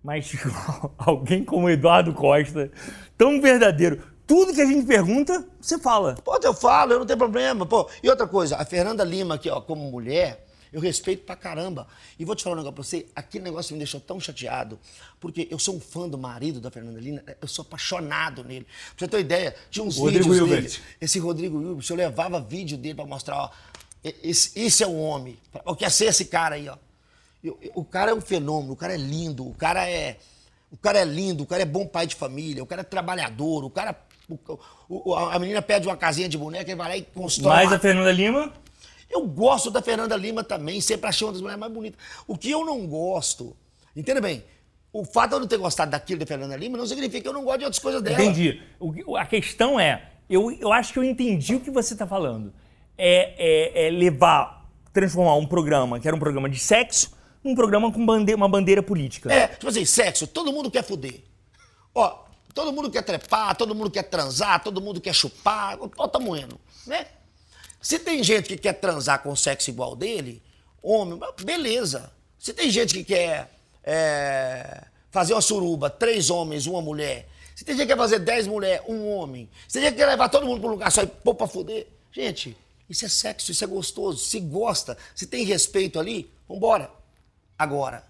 Mas alguém como Eduardo Costa, tão verdadeiro. Tudo que a gente pergunta, você fala. Pô, eu falo, eu não tenho problema. Pô, e outra coisa, a Fernanda Lima aqui, ó, como mulher, Eu respeito pra caramba. E vou te falar um negócio pra você, aquele negócio me deixou tão chateado, porque eu sou um fã do marido da Fernanda Lima, eu sou apaixonado nele. Pra você ter uma ideia, tinha uns Rodrigo vídeos Hilbert. dele. Esse Rodrigo Hilbert, eu levava vídeo dele pra mostrar, ó, esse, esse é o homem. Eu quero ser esse cara aí, ó. Eu- eu- o cara é um fenômeno, o cara é lindo, o cara é. O cara é lindo, o cara é bom pai de família, o cara é trabalhador, o cara. o- o- a menina pede uma casinha de boneca, ele vai lá e constrói. Mais uma- a Fernanda Lima? Eu gosto da Fernanda Lima também, sempre achei uma das mulheres mais bonitas. O que eu não gosto, entenda bem, o fato de eu não ter gostado daquilo da Fernanda Lima não significa que eu não gosto de outras coisas dela. Entendi. O a questão é, eu, eu acho que eu entendi o que você está falando. É, é- é levar, transformar um programa que era um programa de sexo num programa com bande- uma bandeira política. É, tipo assim, sexo, todo mundo quer fuder. Ó, todo mundo quer trepar, todo mundo quer transar, todo mundo quer chupar, ó, tá moendo, né? Se tem gente que quer transar com sexo igual dele, homem, beleza. Se tem gente que quer é, fazer uma suruba, três homens, uma mulher. Se tem gente que quer fazer dez mulheres, um homem. Se tem gente que quer levar todo mundo para um lugar só e pôr pra fuder. Gente, isso é sexo, isso é gostoso. Se gosta, se tem respeito ali, vambora. Agora,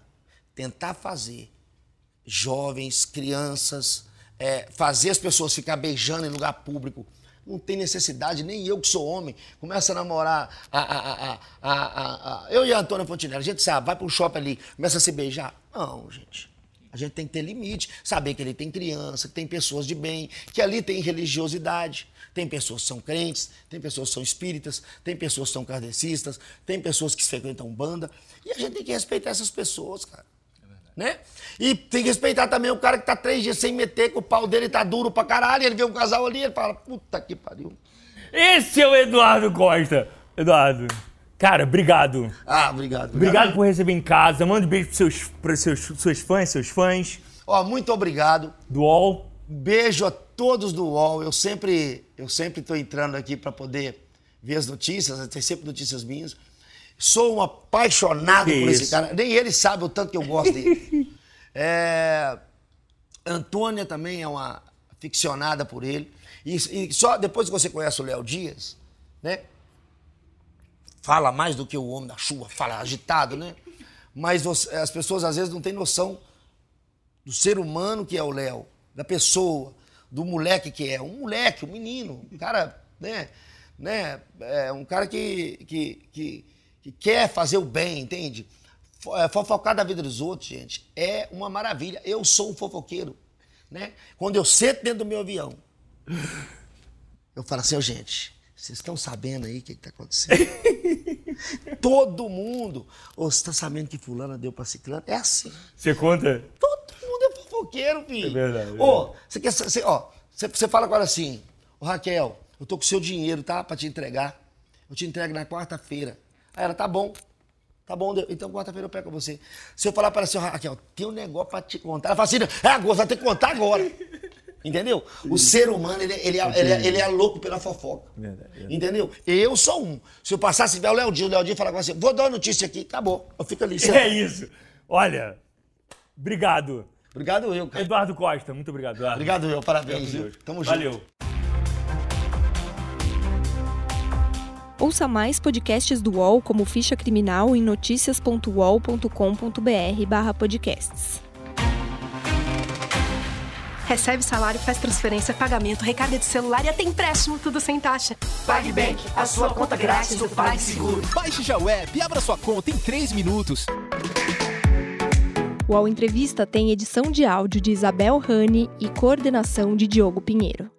tentar fazer jovens, crianças, é, fazer as pessoas ficar beijando em lugar público. Não tem necessidade, nem eu que sou homem, começa a namorar. A, a, a, a, a- eu e a Antônia Fontinelli, a gente sabe, vai para um shopping ali, começa a se beijar. Não, gente. A gente tem que ter limite, saber que ali tem criança, que tem pessoas de bem, que ali tem religiosidade. Tem pessoas que são crentes, tem pessoas que são espíritas, tem pessoas que são kardecistas, tem pessoas que frequentam banda. E a gente tem que respeitar essas pessoas, cara né? E tem que respeitar também o cara que tá três dias sem meter, que o pau dele tá duro pra caralho, ele vê um casal ali, ele fala, puta que pariu. Esse é o Eduardo Costa. Eduardo, cara, obrigado. Ah, obrigado. Obrigado por receber em casa. Manda um beijo pros seus, pros seus, seus fãs, seus fãs Ó, muito obrigado. do UOL. Beijo a todos do UOL. Eu sempre, eu sempre tô entrando aqui pra poder ver as notícias, tem sempre notícias minhas. Sou um apaixonado por esse cara. Nem ele sabe o tanto que eu gosto dele. É, Antônia também é uma ficcionada por ele. E, e só depois que você conhece o Léo Dias, né? Fala mais do que o homem da chuva, fala agitado, né? Mas você- as pessoas às vezes não têm noção do ser humano que é o Léo, da pessoa, do moleque que é. Um moleque, um menino, um cara, né? né? É um cara que, que, que, que quer fazer o bem, entende? É, Fofocar da vida dos outros, gente, é uma maravilha. Eu sou um fofoqueiro, né? Quando eu sento dentro do meu avião, eu falo assim, "Ô, gente, vocês estão sabendo aí o que está acontecendo? Todo mundo. Ô, você está sabendo que fulana deu pra ciclana? É assim. Você conta? Todo mundo é fofoqueiro, filho. É verdade, Ô, você quer. Você, ó, você, você fala agora assim, ô Raquel, eu tô com o seu dinheiro, tá? Pra te entregar. Eu te entrego na quarta-feira. Aí ela, tá bom. Tá bom, então quarta-feira eu pego com você. Se eu falar para ela assim, ô, Raquel, tem um negócio pra te contar. Ela fala assim, é agora, você vai ter que contar agora. Entendeu? O ser humano, ele, ele, é- ele, é- ele é louco pela fofoca. Verdade, verdade. Entendeu? Eu sou um. Se eu passar, se tiver o Léo Dias, o Léo Dias falar com você, vou dar uma notícia aqui, acabou. Eu fico ali. É isso. Olha, obrigado. Obrigado eu, cara. Eduardo Costa, muito obrigado. Eduardo. Obrigado eu, parabéns? Deus. Tamo junto. Valeu. Ouça mais podcasts do UOL como Ficha Criminal em noticias.uol.com.br barra podcasts. Recebe salário, faz transferência, pagamento, recarga de celular e até empréstimo, tudo sem taxa. PagBank, a sua conta grátis do PagSeguro. Baixe já o app e abra sua conta em 3 minutos. O UOL Entrevista tem edição de áudio de Isabel Rani e coordenação de Diogo Pinheiro.